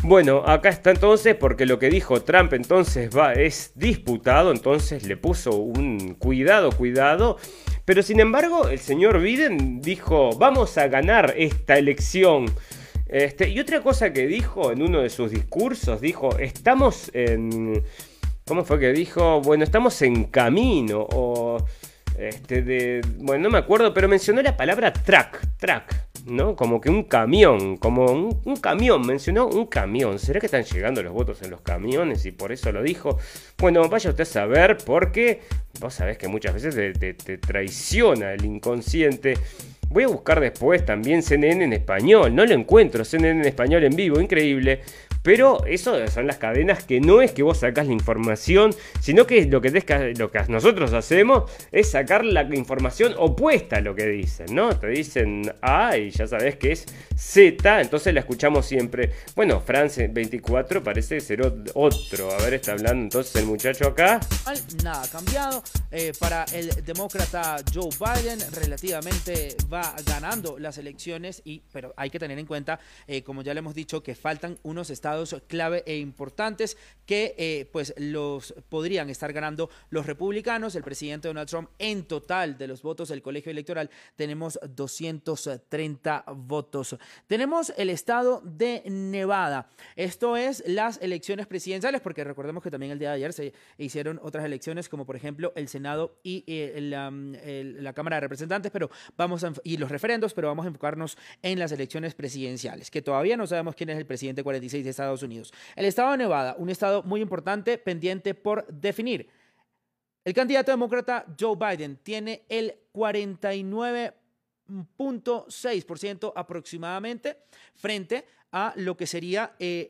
Bueno, acá está entonces porque lo que dijo Trump entonces va es disputado, entonces le puso un cuidado, cuidado pero sin embargo, el señor Biden dijo, vamos a ganar esta elección. Este, y otra cosa que dijo en uno de sus discursos, dijo, estamos en... ¿Cómo fue que dijo? Bueno, estamos en camino. O... Este, de, bueno, no me acuerdo, pero mencionó la palabra track, track. ¿No? Como que un camión, como un, camión, mencionó un camión. ¿Será que están llegando los votos en los camiones y por eso lo dijo? Bueno, vaya usted a saber porque vos sabés que muchas veces te, te traiciona el inconsciente. Voy a buscar después también CNN en español. No lo encuentro, CNN en español en vivo, increíble. Pero eso son las cadenas que no es que vos sacas la información, sino que lo que, lo que nosotros hacemos es sacar la información opuesta a lo que dicen, ¿no? Te dicen A y ya sabes que es Z, entonces la escuchamos siempre. Bueno, France 24 parece ser otro. A ver, está hablando entonces el muchacho acá. Nada cambiado. Eh, para el demócrata Joe Biden, relativamente va ganando las elecciones, y, pero hay que tener en cuenta, eh, como ya le hemos dicho, que faltan unos estados clave e importantes que eh, pues los podrían estar ganando los republicanos. El presidente Donald Trump en total de los votos del colegio electoral tenemos 230 votos. Tenemos el estado de Nevada. Esto es las elecciones presidenciales porque recordemos que también el día de ayer se hicieron otras elecciones como por ejemplo el Senado y eh, la Cámara de Representantes, pero vamos a, y los referendos, pero vamos a enfocarnos en las elecciones presidenciales, que todavía no sabemos quién es el presidente 46 de esta Estados Unidos. El estado de Nevada, un estado muy importante, pendiente por definir. El candidato demócrata Joe Biden tiene el 49 0.6% aproximadamente frente a lo que sería eh,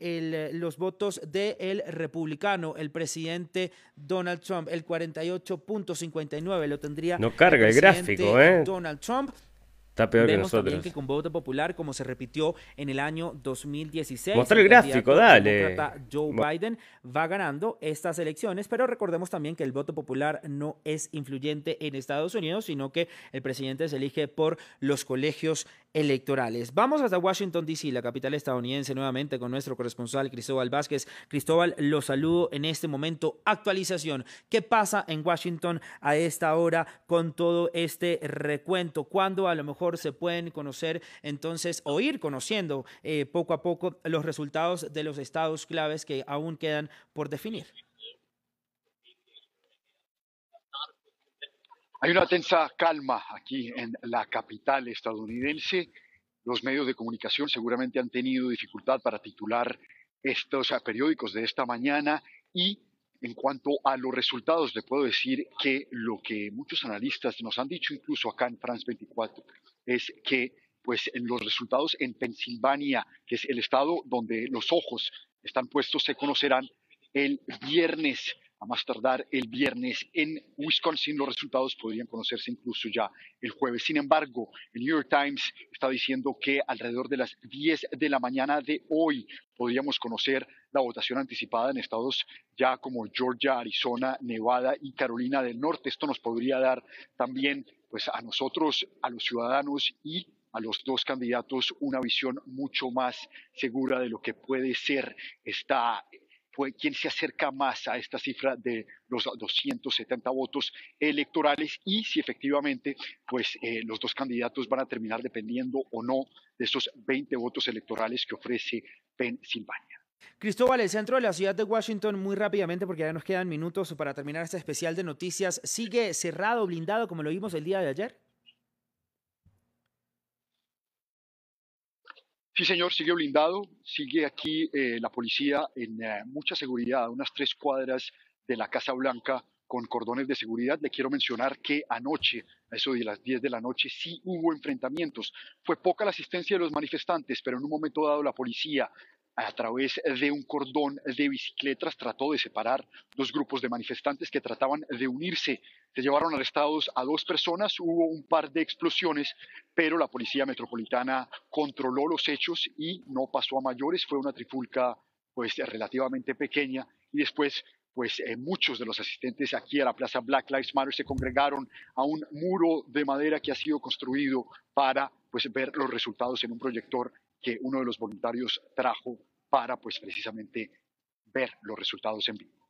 el, los votos del republicano, el presidente Donald Trump, el 48.59 lo tendría. No carga el, gráfico, ¿eh? Donald Trump. Está peor Vemos que nosotros. también que con voto popular, como se repitió en el año 2016, Mostra el gráfico, candidato dale. Joe Biden va ganando estas elecciones, pero recordemos también que el voto popular no es influyente en Estados Unidos, sino que el presidente se elige por los colegios electorales. Vamos hasta Washington, D.C., la capital estadounidense, nuevamente con nuestro corresponsal Cristóbal Vázquez. Cristóbal, lo saludo en este momento. Actualización. ¿Qué pasa en Washington a esta hora con todo este recuento? ¿Cuándo a lo mejor se pueden conocer entonces o ir conociendo eh, poco a poco los resultados de los estados claves que aún quedan por definir? Hay una tensa calma aquí en la capital estadounidense. Los medios de comunicación seguramente han tenido dificultad para titular estos periódicos de esta mañana y en cuanto a los resultados, le puedo decir que lo que muchos analistas nos han dicho, incluso acá en France 24, es que pues en los resultados en Pensilvania, que es el estado donde los ojos están puestos, se conocerán el viernes a más tardar el viernes. En Wisconsin los resultados podrían conocerse incluso ya el jueves. Sin embargo, el New York Times está diciendo que alrededor de las 10 de la mañana de hoy podríamos conocer la votación anticipada en estados ya como Georgia, Arizona, Nevada y Carolina del Norte. Esto nos podría dar también pues a nosotros, a los ciudadanos y a los dos candidatos una visión mucho más segura de lo que puede ser esta quien se acerca más a esta cifra de los 270 votos electorales y si efectivamente pues eh, los dos candidatos van a terminar dependiendo o no de esos 20 votos electorales que ofrece Pensilvania. Cristóbal, el centro de la ciudad de Washington, muy rápidamente, porque ya nos quedan minutos para terminar este especial de noticias, ¿sigue cerrado, blindado, como lo vimos el día de ayer? Sí, señor, sigue blindado, sigue aquí eh, la policía en eh, mucha seguridad, unas tres cuadras de la Casa Blanca con cordones de seguridad. Le quiero mencionar que anoche, a eso de las 10 de la noche, sí hubo enfrentamientos. Fue poca la asistencia de los manifestantes, pero en un momento dado la policía a través de un cordón de bicicletas trató de separar dos grupos de manifestantes que trataban de unirse. Se llevaron arrestados a dos personas, hubo un par de explosiones, pero la policía metropolitana controló los hechos y no pasó a mayores. Fue una trifulca pues relativamente pequeña y después pues eh, muchos de los asistentes aquí a la Plaza Black Lives Matter se congregaron a un muro de madera que ha sido construido para pues ver los resultados en un proyector que uno de los voluntarios trajo para pues precisamente ver los resultados en vivo.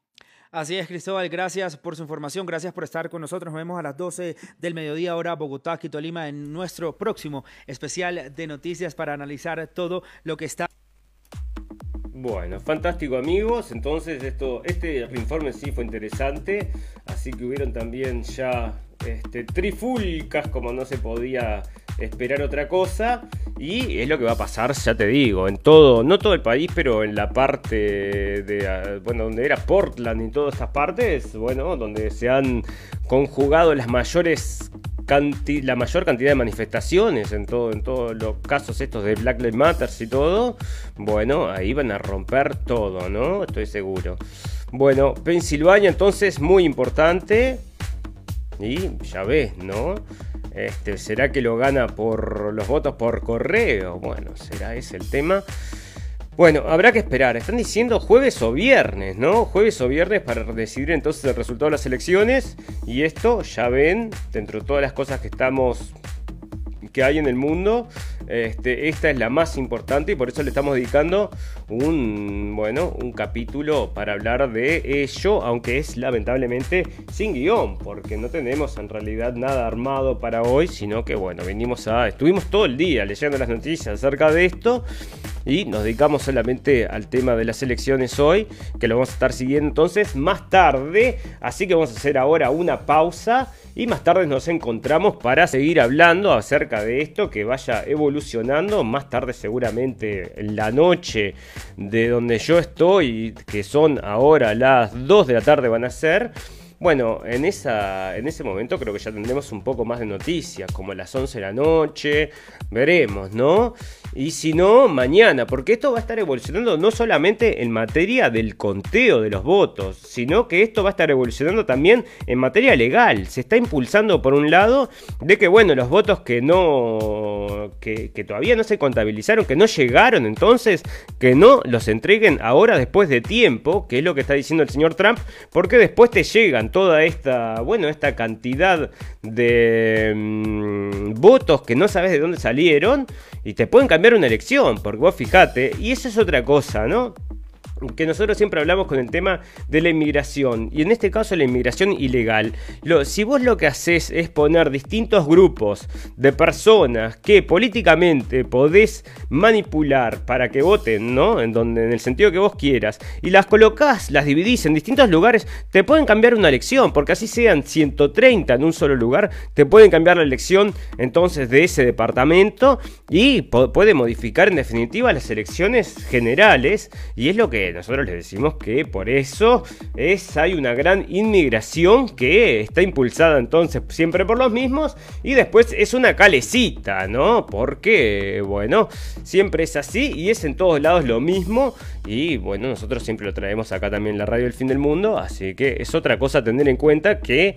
Así es, Cristóbal, gracias por su información, gracias por estar con nosotros. Nos vemos a las 12 del mediodía, hora Bogotá, Quito, Lima, en nuestro próximo especial de noticias para analizar todo lo que está. Bueno, fantástico amigos, entonces esto, este informe sí fue interesante, así que hubieron también ya este, trifulcas como no se podía esperar otra cosa. Y es lo que va a pasar, ya te digo, en todo, no todo el país, pero en la parte de, ah, bueno, donde era Portland y todas estas partes, bueno, donde se han conjugado las mayores la mayor cantidad de manifestaciones en todo en todos los casos estos de Black Lives Matter y todo, bueno, ahí van a romper todo, ¿no? Estoy seguro. Bueno, Pensilvania entonces muy importante y ya ves, ¿no? Este, ¿Será que lo gana por los votos por correo? Bueno, será ese el tema. Bueno, habrá que esperar. Están diciendo jueves o viernes, ¿no? Jueves o viernes para decidir entonces el resultado de las elecciones. Y esto, ya ven, dentro de todas las cosas que estamos que hay en el mundo. Este, esta es la más importante y por eso le estamos dedicando un, bueno, un capítulo para hablar de ello, aunque es lamentablemente sin guion, porque no tenemos en realidad nada armado para hoy, sino que bueno, venimos a, estuvimos todo el día leyendo las noticias acerca de esto y nos dedicamos solamente al tema de las elecciones hoy, que lo vamos a estar siguiendo entonces más tarde, así que vamos a hacer ahora una pausa y más tarde nos encontramos para seguir hablando acerca de esto que vaya evolucionando. Más tarde seguramente en la noche de donde yo estoy, que son ahora las 2 de la tarde van a ser. Bueno, en, esa, en ese momento creo que ya tendremos un poco más de noticias, como las 11 de la noche, veremos, ¿no? Y si no, mañana, porque esto va a estar evolucionando no solamente en materia del conteo de los votos, sino que esto va a estar evolucionando también en materia legal. Se está impulsando por un lado de que, bueno, los votos que no, que, todavía no se contabilizaron, que no llegaron entonces, que no los entreguen ahora después de tiempo, que es lo que está diciendo el señor Trump, porque después te llegan toda esta, bueno, esta cantidad de mm, votos que no sabes de dónde salieron y te pueden cambiar una elección, porque vos fijate, y eso es otra cosa, ¿no? Que nosotros siempre hablamos con el tema de la inmigración, y en este caso la inmigración ilegal. Si vos lo que haces es poner distintos grupos de personas que políticamente podés manipular para que voten, ¿no? En, donde, en el sentido que vos quieras, y las colocás, las dividís en distintos lugares, te pueden cambiar una elección, porque así sean 130 en un solo lugar, te pueden cambiar la elección entonces de ese departamento y puede modificar en definitiva las elecciones generales, y es lo que nosotros les decimos que por eso es, hay una gran inmigración que está impulsada entonces siempre por los mismos y después es una calecita, ¿no? Porque, bueno, siempre es así y es en todos lados lo mismo y bueno, nosotros siempre lo traemos acá también en la radio del fin del mundo, así que es otra cosa a tener en cuenta que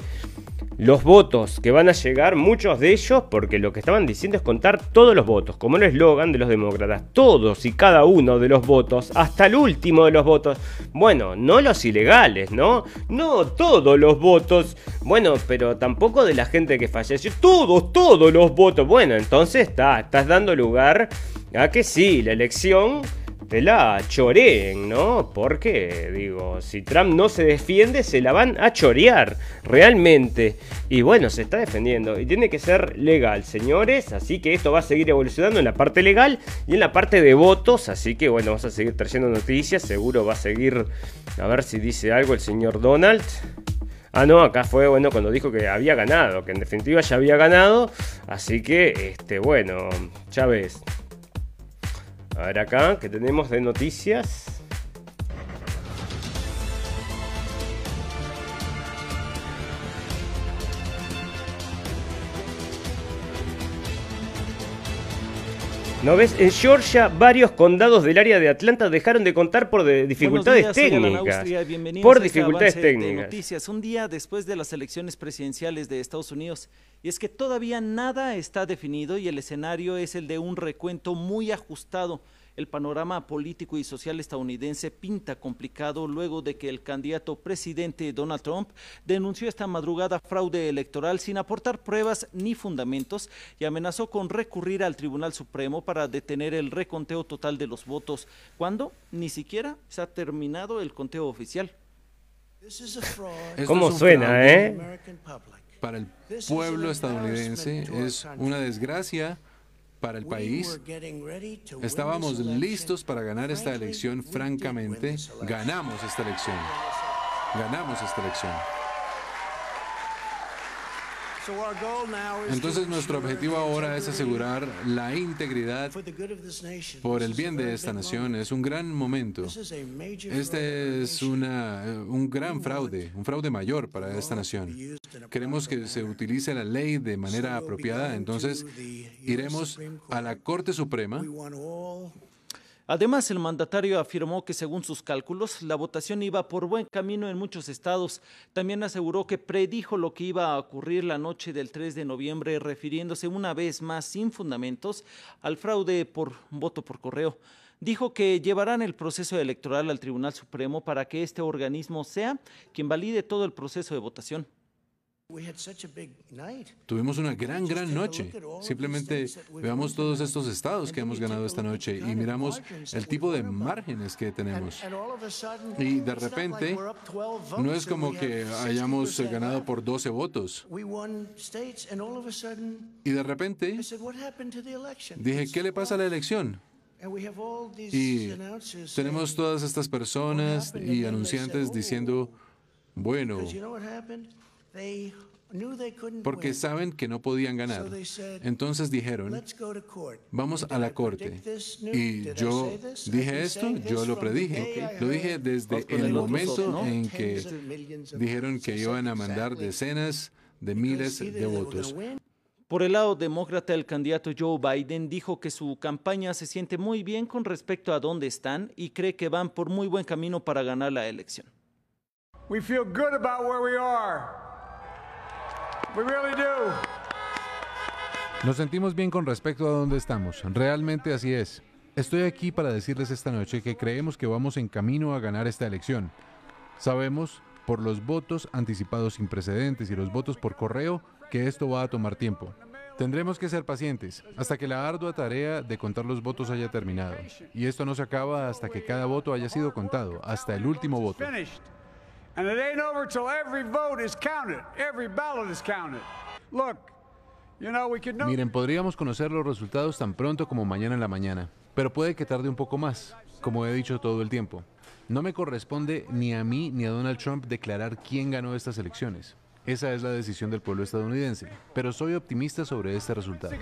los votos que van a llegar, muchos de ellos, porque lo que estaban diciendo es contar todos los votos, como el eslogan de los demócratas, todos y cada uno de los votos, hasta el último de los votos. Bueno, no los ilegales, ¿no? No todos los votos, bueno, pero tampoco de la gente que falleció, todos, todos los votos. Bueno, entonces está, estás dando lugar a que sí, la elección te la choreen, ¿no? Porque, digo, si Trump no se defiende, se la van a chorear, realmente. Y bueno, se está defendiendo y tiene que ser legal, señores. Así que esto va a seguir evolucionando en la parte legal y en la parte de votos. Así que bueno, vamos a seguir trayendo noticias. Seguro va a seguir, a ver si dice algo el señor Donald. Ah, no, acá fue bueno cuando dijo que había ganado, que en definitiva ya había ganado. Así que, este, bueno, ya ves. A ver acá, que tenemos de noticias. ¿No ves? En Georgia, varios condados del área de Atlanta dejaron de contar por dificultades técnicas. por este dificultades técnicas. noticias, un día después de las elecciones presidenciales de Estados Unidos. Y es que todavía nada está definido y el escenario es el de un recuento muy ajustado el panorama político y social estadounidense pinta complicado luego de que el candidato presidente Donald Trump denunció esta madrugada fraude electoral sin aportar pruebas ni fundamentos y amenazó con recurrir al Tribunal Supremo para detener el reconteo total de los votos, cuando ni siquiera se ha terminado el conteo oficial. ¿Cómo suena, eh? Para el pueblo estadounidense es una desgracia para el país. Estábamos listos para ganar esta elección, francamente. Ganamos esta elección. Ganamos esta elección. Entonces nuestro objetivo ahora es asegurar la integridad por el bien de esta nación. Es un gran momento. Este es una, un gran fraude, un fraude mayor para esta nación. Queremos que se utilice la ley de manera apropiada, entonces iremos a la Corte Suprema Además, el mandatario afirmó que según sus cálculos, la votación iba por buen camino en muchos estados. También aseguró que predijo lo que iba a ocurrir la noche del 3 de noviembre, refiriéndose una vez más sin fundamentos al fraude por voto por correo. Dijo que llevarán el proceso electoral al Tribunal Supremo para que este organismo sea quien valide todo el proceso de votación. Tuvimos una gran, gran noche. Simplemente veamos todos estos estados que hemos ganado esta noche y miramos el tipo de márgenes que tenemos. Y de repente, no es como que hayamos ganado por 12 votos. Y de repente, dije, ¿qué le pasa a la elección? Y tenemos todas estas personas y anunciantes diciendo, bueno, porque saben que no podían ganar. Entonces dijeron, vamos a la corte. Y yo dije esto, yo lo predije. Lo dije desde el momento en que dijeron que iban a mandar decenas de miles de votos. Por el lado demócrata, el candidato Joe Biden dijo que su campaña se siente muy bien con respecto a dónde están y cree que van por muy buen camino para ganar la elección. We feel good about where we are. We really do. Nos sentimos bien con respecto a dónde estamos. Realmente así es. Estoy aquí para decirles esta noche que creemos que vamos en camino a ganar esta elección. Sabemos, por los votos anticipados sin precedentes y los votos por correo, que esto va a tomar tiempo. Tendremos que ser pacientes hasta que la ardua tarea de contar los votos haya terminado. Y esto no se acaba hasta que cada voto haya sido contado, hasta el último voto. And it ain't over till every vote is counted, every ballot is counted. Look, you know, we could know Miren, podríamos conocer los resultados tan pronto como mañana en la mañana, pero puede que tarde un poco más, como he dicho todo el tiempo. No me corresponde ni a mí ni a Donald Trump declarar quién ganó estas elecciones. Esa es la decisión del pueblo estadounidense, pero soy optimista sobre este resultado.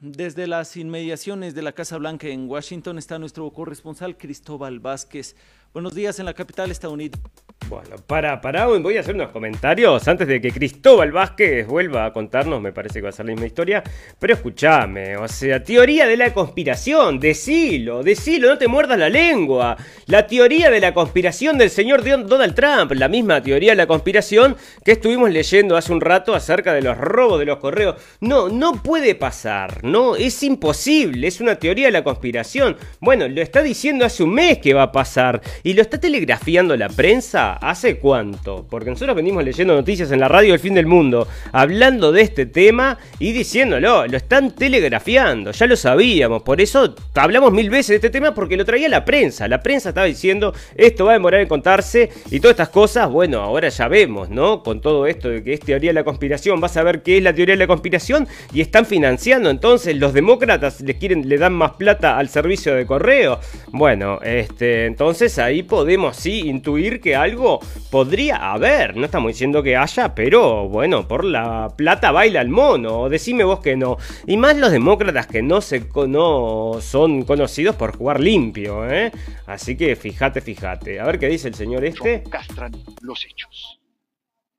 Desde las inmediaciones de la Casa Blanca en Washington está nuestro corresponsal Cristóbal Vázquez. Buenos días en la capital estadounidense. Bueno, para, para, voy a hacer unos comentarios antes de que Cristóbal Vázquez vuelva a contarnos, me parece que va a ser la misma historia, pero escúchame, o sea, teoría de la conspiración, decilo, decilo, no te muerdas la lengua. La teoría de la conspiración del señor Donald Trump, la misma teoría de la conspiración que estuvimos leyendo hace un rato acerca de los robos de los correos. No, no puede pasar, no, es imposible, es una teoría de la conspiración. Bueno, lo está diciendo hace un mes que va a pasar y lo está telegrafiando la prensa hace cuánto, porque nosotros venimos leyendo noticias en la radio del fin del mundo, hablando de este tema y diciéndolo, lo están telegrafiando, ya lo sabíamos, por eso hablamos mil veces de este tema porque lo traía la prensa, la prensa estaba diciendo esto va a demorar en contarse y todas estas cosas, bueno, ahora ya vemos, ¿no? Con todo esto de que es teoría de la conspiración, vas a ver qué es la teoría de la conspiración y están financiando, entonces los demócratas le quieren, le dan más plata al servicio de correo. Bueno, este, entonces ahí podemos sí intuir que algo podría haber. No estamos diciendo que haya, pero bueno, por la plata baila el mono. Decime vos que no. Y más los demócratas que no, se, no son conocidos por jugar limpio, ¿eh? Así que fíjate, fíjate. A ver qué dice el señor este. Castran los hechos.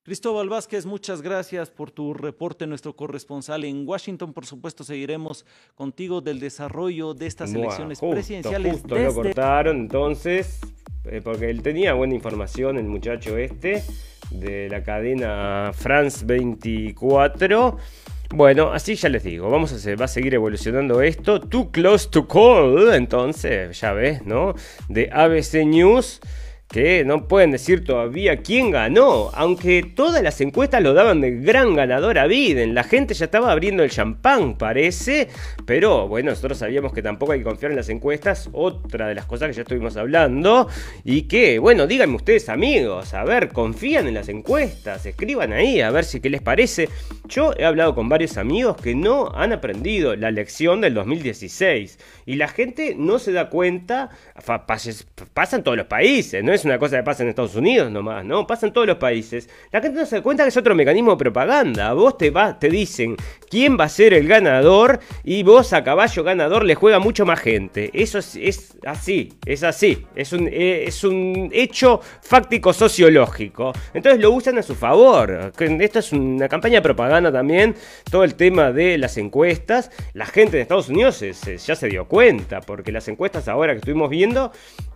Cristóbal Vázquez, muchas gracias por tu reporte, nuestro corresponsal en Washington. Por supuesto, seguiremos contigo del desarrollo de estas Buah, elecciones justo, presidenciales. Justo lo cortaron, entonces, porque él tenía buena información, el muchacho este, de la cadena France 24. Bueno, así ya les digo, vamos a va a seguir evolucionando esto. Too close to call, entonces, ya ves, ¿no? De ABC News que no pueden decir todavía quién ganó, aunque todas las encuestas lo daban de gran ganador a Biden. La gente ya estaba abriendo el champán, parece, pero bueno, nosotros sabíamos que tampoco hay que confiar en las encuestas, otra de las cosas que ya estuvimos hablando, y que, bueno, díganme ustedes amigos, a ver, confían en las encuestas, escriban ahí, a ver si qué les parece. Yo he hablado con varios amigos que no han aprendido la lección del 2016, y la gente no se da cuenta, pasa en todos los países, ¿no? Es una cosa que pasa en Estados Unidos nomás, ¿no? Pasa en todos los países. La gente no se da cuenta que es otro mecanismo de propaganda. Vos te vas, te dicen quién va a ser el ganador y vos a caballo ganador le juega mucho más gente. Eso es, así, es así. Es un, eh, es un hecho fáctico sociológico. Entonces lo usan a su favor. Esto es una campaña de propaganda también. Todo el tema de las encuestas. La gente de Estados Unidos se- ya se dio cuenta. Porque las encuestas ahora que estuvimos viendo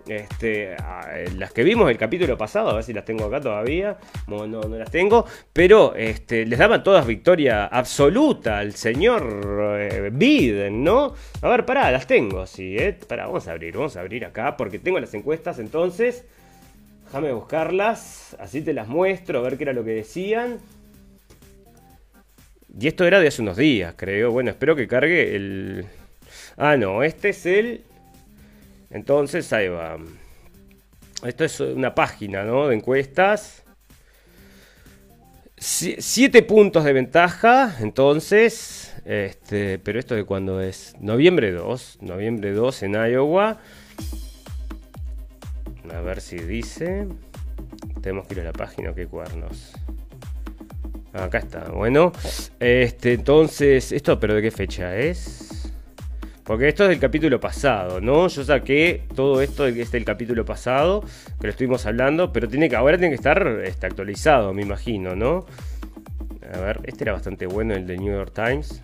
este, a- las que vimos el capítulo pasado, a ver si las tengo acá todavía. No, no, las tengo. Pero este, les daban todas victoria absoluta al señor eh, Biden, ¿no? A ver, pará, las tengo. Sí, eh. Pará, vamos a abrir, vamos a abrir acá porque tengo las encuestas entonces. Déjame buscarlas, así te las muestro, a ver qué era lo que decían. Y esto era de hace unos días, creo. Bueno, espero que cargue el... Ah, no, este es el... Entonces, ahí va. Esto es una página, ¿no? De encuestas. Sie- Siete puntos de ventaja, entonces. Este, pero esto de cuando es. Noviembre 2. Noviembre 2 en Iowa. A ver si dice. Tenemos que ir a la página, qué cuernos. Acá está, bueno. Este, entonces, ¿esto pero de qué fecha es? Porque esto es del capítulo pasado, ¿no? Yo saqué todo esto que es del capítulo pasado, que lo estuvimos hablando, pero tiene que, ahora tiene que estar este, actualizado, me imagino, ¿no? A ver, este era bastante bueno, el de New York Times.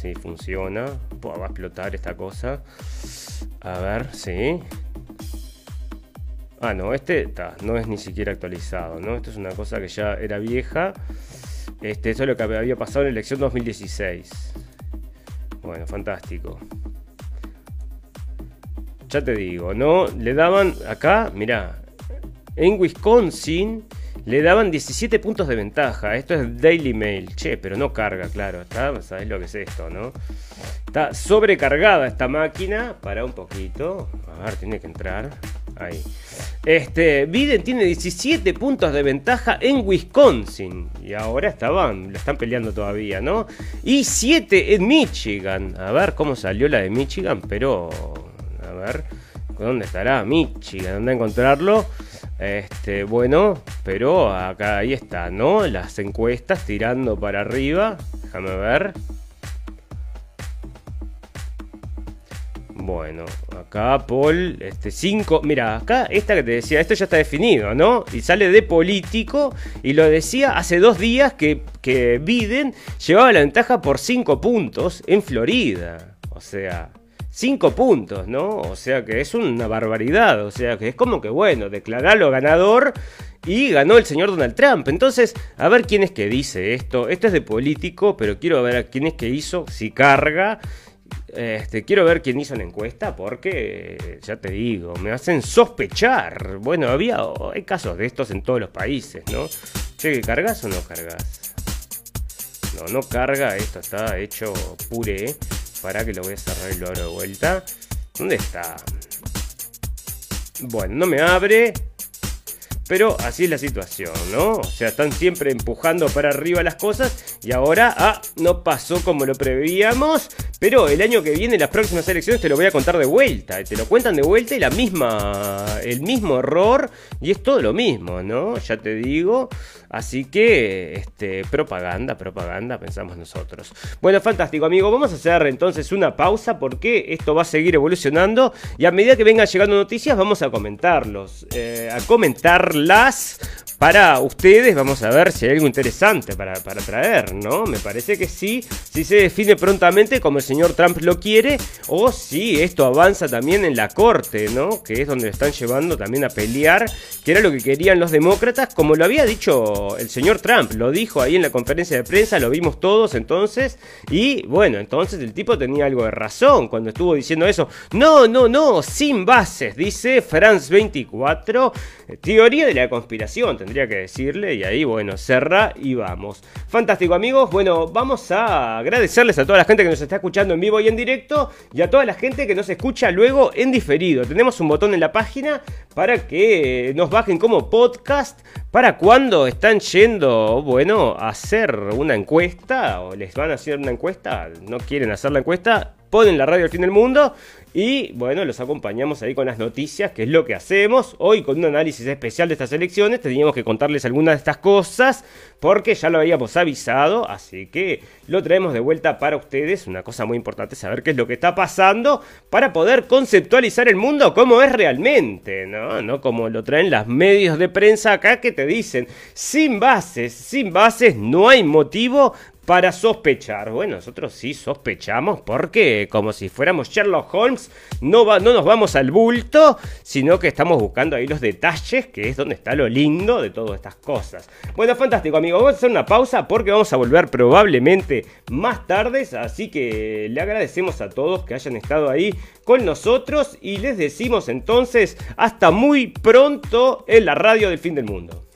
Sí, funciona. va a explotar esta cosa. A ver, sí. Ah, no, este no es ni siquiera actualizado, ¿no? Esto es una cosa que ya era vieja. Este, es lo que había pasado en la elección 2016. Bueno, fantástico. Ya te digo, ¿no? Le daban acá, mirá, en Wisconsin le daban 17 puntos de ventaja. Esto es Daily Mail. Che, pero no carga, claro. ¿está? ¿Sabes lo que es esto, no? Está sobrecargada esta máquina. Para un poquito. A ver, tiene que entrar. Ahí. Este, Biden tiene 17 puntos de ventaja en Wisconsin. Y ahora estaban, lo están peleando todavía, ¿no? Y 7 en Michigan. A ver cómo salió la de Michigan, pero. A ver. ¿Dónde estará Michigan? ¿Dónde encontrarlo? Este, bueno, pero acá ahí está, ¿no? Las encuestas tirando para arriba. Déjame ver. Bueno, acá Paul, este 5, mira, acá esta que te decía, esto ya está definido, ¿no? Y sale de político y lo decía hace dos días que, que Biden llevaba la ventaja por 5 puntos en Florida. O sea, 5 puntos, ¿no? O sea que es una barbaridad, o sea que es como que, bueno, declararlo ganador y ganó el señor Donald Trump. Entonces, a ver quién es que dice esto. Esto es de político, pero quiero ver a quién es que hizo, si carga. Este, quiero ver quién hizo la encuesta porque, ya te digo, me hacen sospechar. Bueno, había, hay casos de estos en todos los países, ¿no? Che, ¿cargas o no cargas? No, no carga, esto está hecho puré. Para que lo voy a cerrar y lo abro de vuelta. ¿Dónde está? Bueno, no me abre. Pero así es la situación, ¿no? O sea, están siempre empujando para arriba las cosas y ahora, ah, no pasó como lo preveíamos, pero el año que viene, las próximas elecciones, te lo voy a contar de vuelta. Te lo cuentan de vuelta y la misma, el mismo error y es todo lo mismo, ¿no? Ya te digo. Así que, este, propaganda, propaganda, pensamos nosotros. Bueno, fantástico, amigo. Vamos a hacer entonces una pausa porque esto va a seguir evolucionando y a medida que vengan llegando noticias vamos a comentarlos, eh, a comentarlas para ustedes. Vamos a ver si hay algo interesante para, para, traer, ¿no? Me parece que sí, si se define prontamente como el señor Trump lo quiere, o si esto avanza también en la corte, ¿no? Que es donde están llevando también a pelear, que era lo que querían los demócratas, como lo había dicho el señor Trump, lo dijo ahí en la conferencia de prensa, lo vimos todos entonces, y bueno, entonces el tipo tenía algo de razón cuando estuvo diciendo eso. No, no, no, sin bases, dice France 24, teoría de la conspiración, tendría que decirle, y ahí bueno, cerra y vamos. Fantástico amigos, bueno, vamos a agradecerles a toda la gente que nos está escuchando en vivo y en directo, y a toda la gente que nos escucha luego en diferido. Tenemos un botón en la página para que nos bajen como podcast, para cuando están yendo, bueno, a hacer una encuesta o les van a hacer una encuesta, no quieren hacer la encuesta, ponen la radio al fin del mundo y bueno, los acompañamos ahí con las noticias, que es lo que hacemos. Hoy con un análisis especial de estas elecciones teníamos que contarles algunas de estas cosas porque ya lo habíamos avisado, así que lo traemos de vuelta para ustedes. Una cosa muy importante saber qué es lo que está pasando para poder conceptualizar el mundo como es realmente, ¿no? No como lo traen los medios de prensa acá que te dicen, sin bases, sin bases no hay motivo para sospechar. Bueno, nosotros sí sospechamos porque como si fuéramos Sherlock Holmes, no, no nos vamos al bulto, sino que estamos buscando ahí los detalles, que es donde está lo lindo de todas estas cosas. Bueno, fantástico amigos, vamos a hacer una pausa porque vamos a volver probablemente más tardes, así que le agradecemos a todos que hayan estado ahí con nosotros y les decimos entonces hasta muy pronto en la radio del fin del mundo.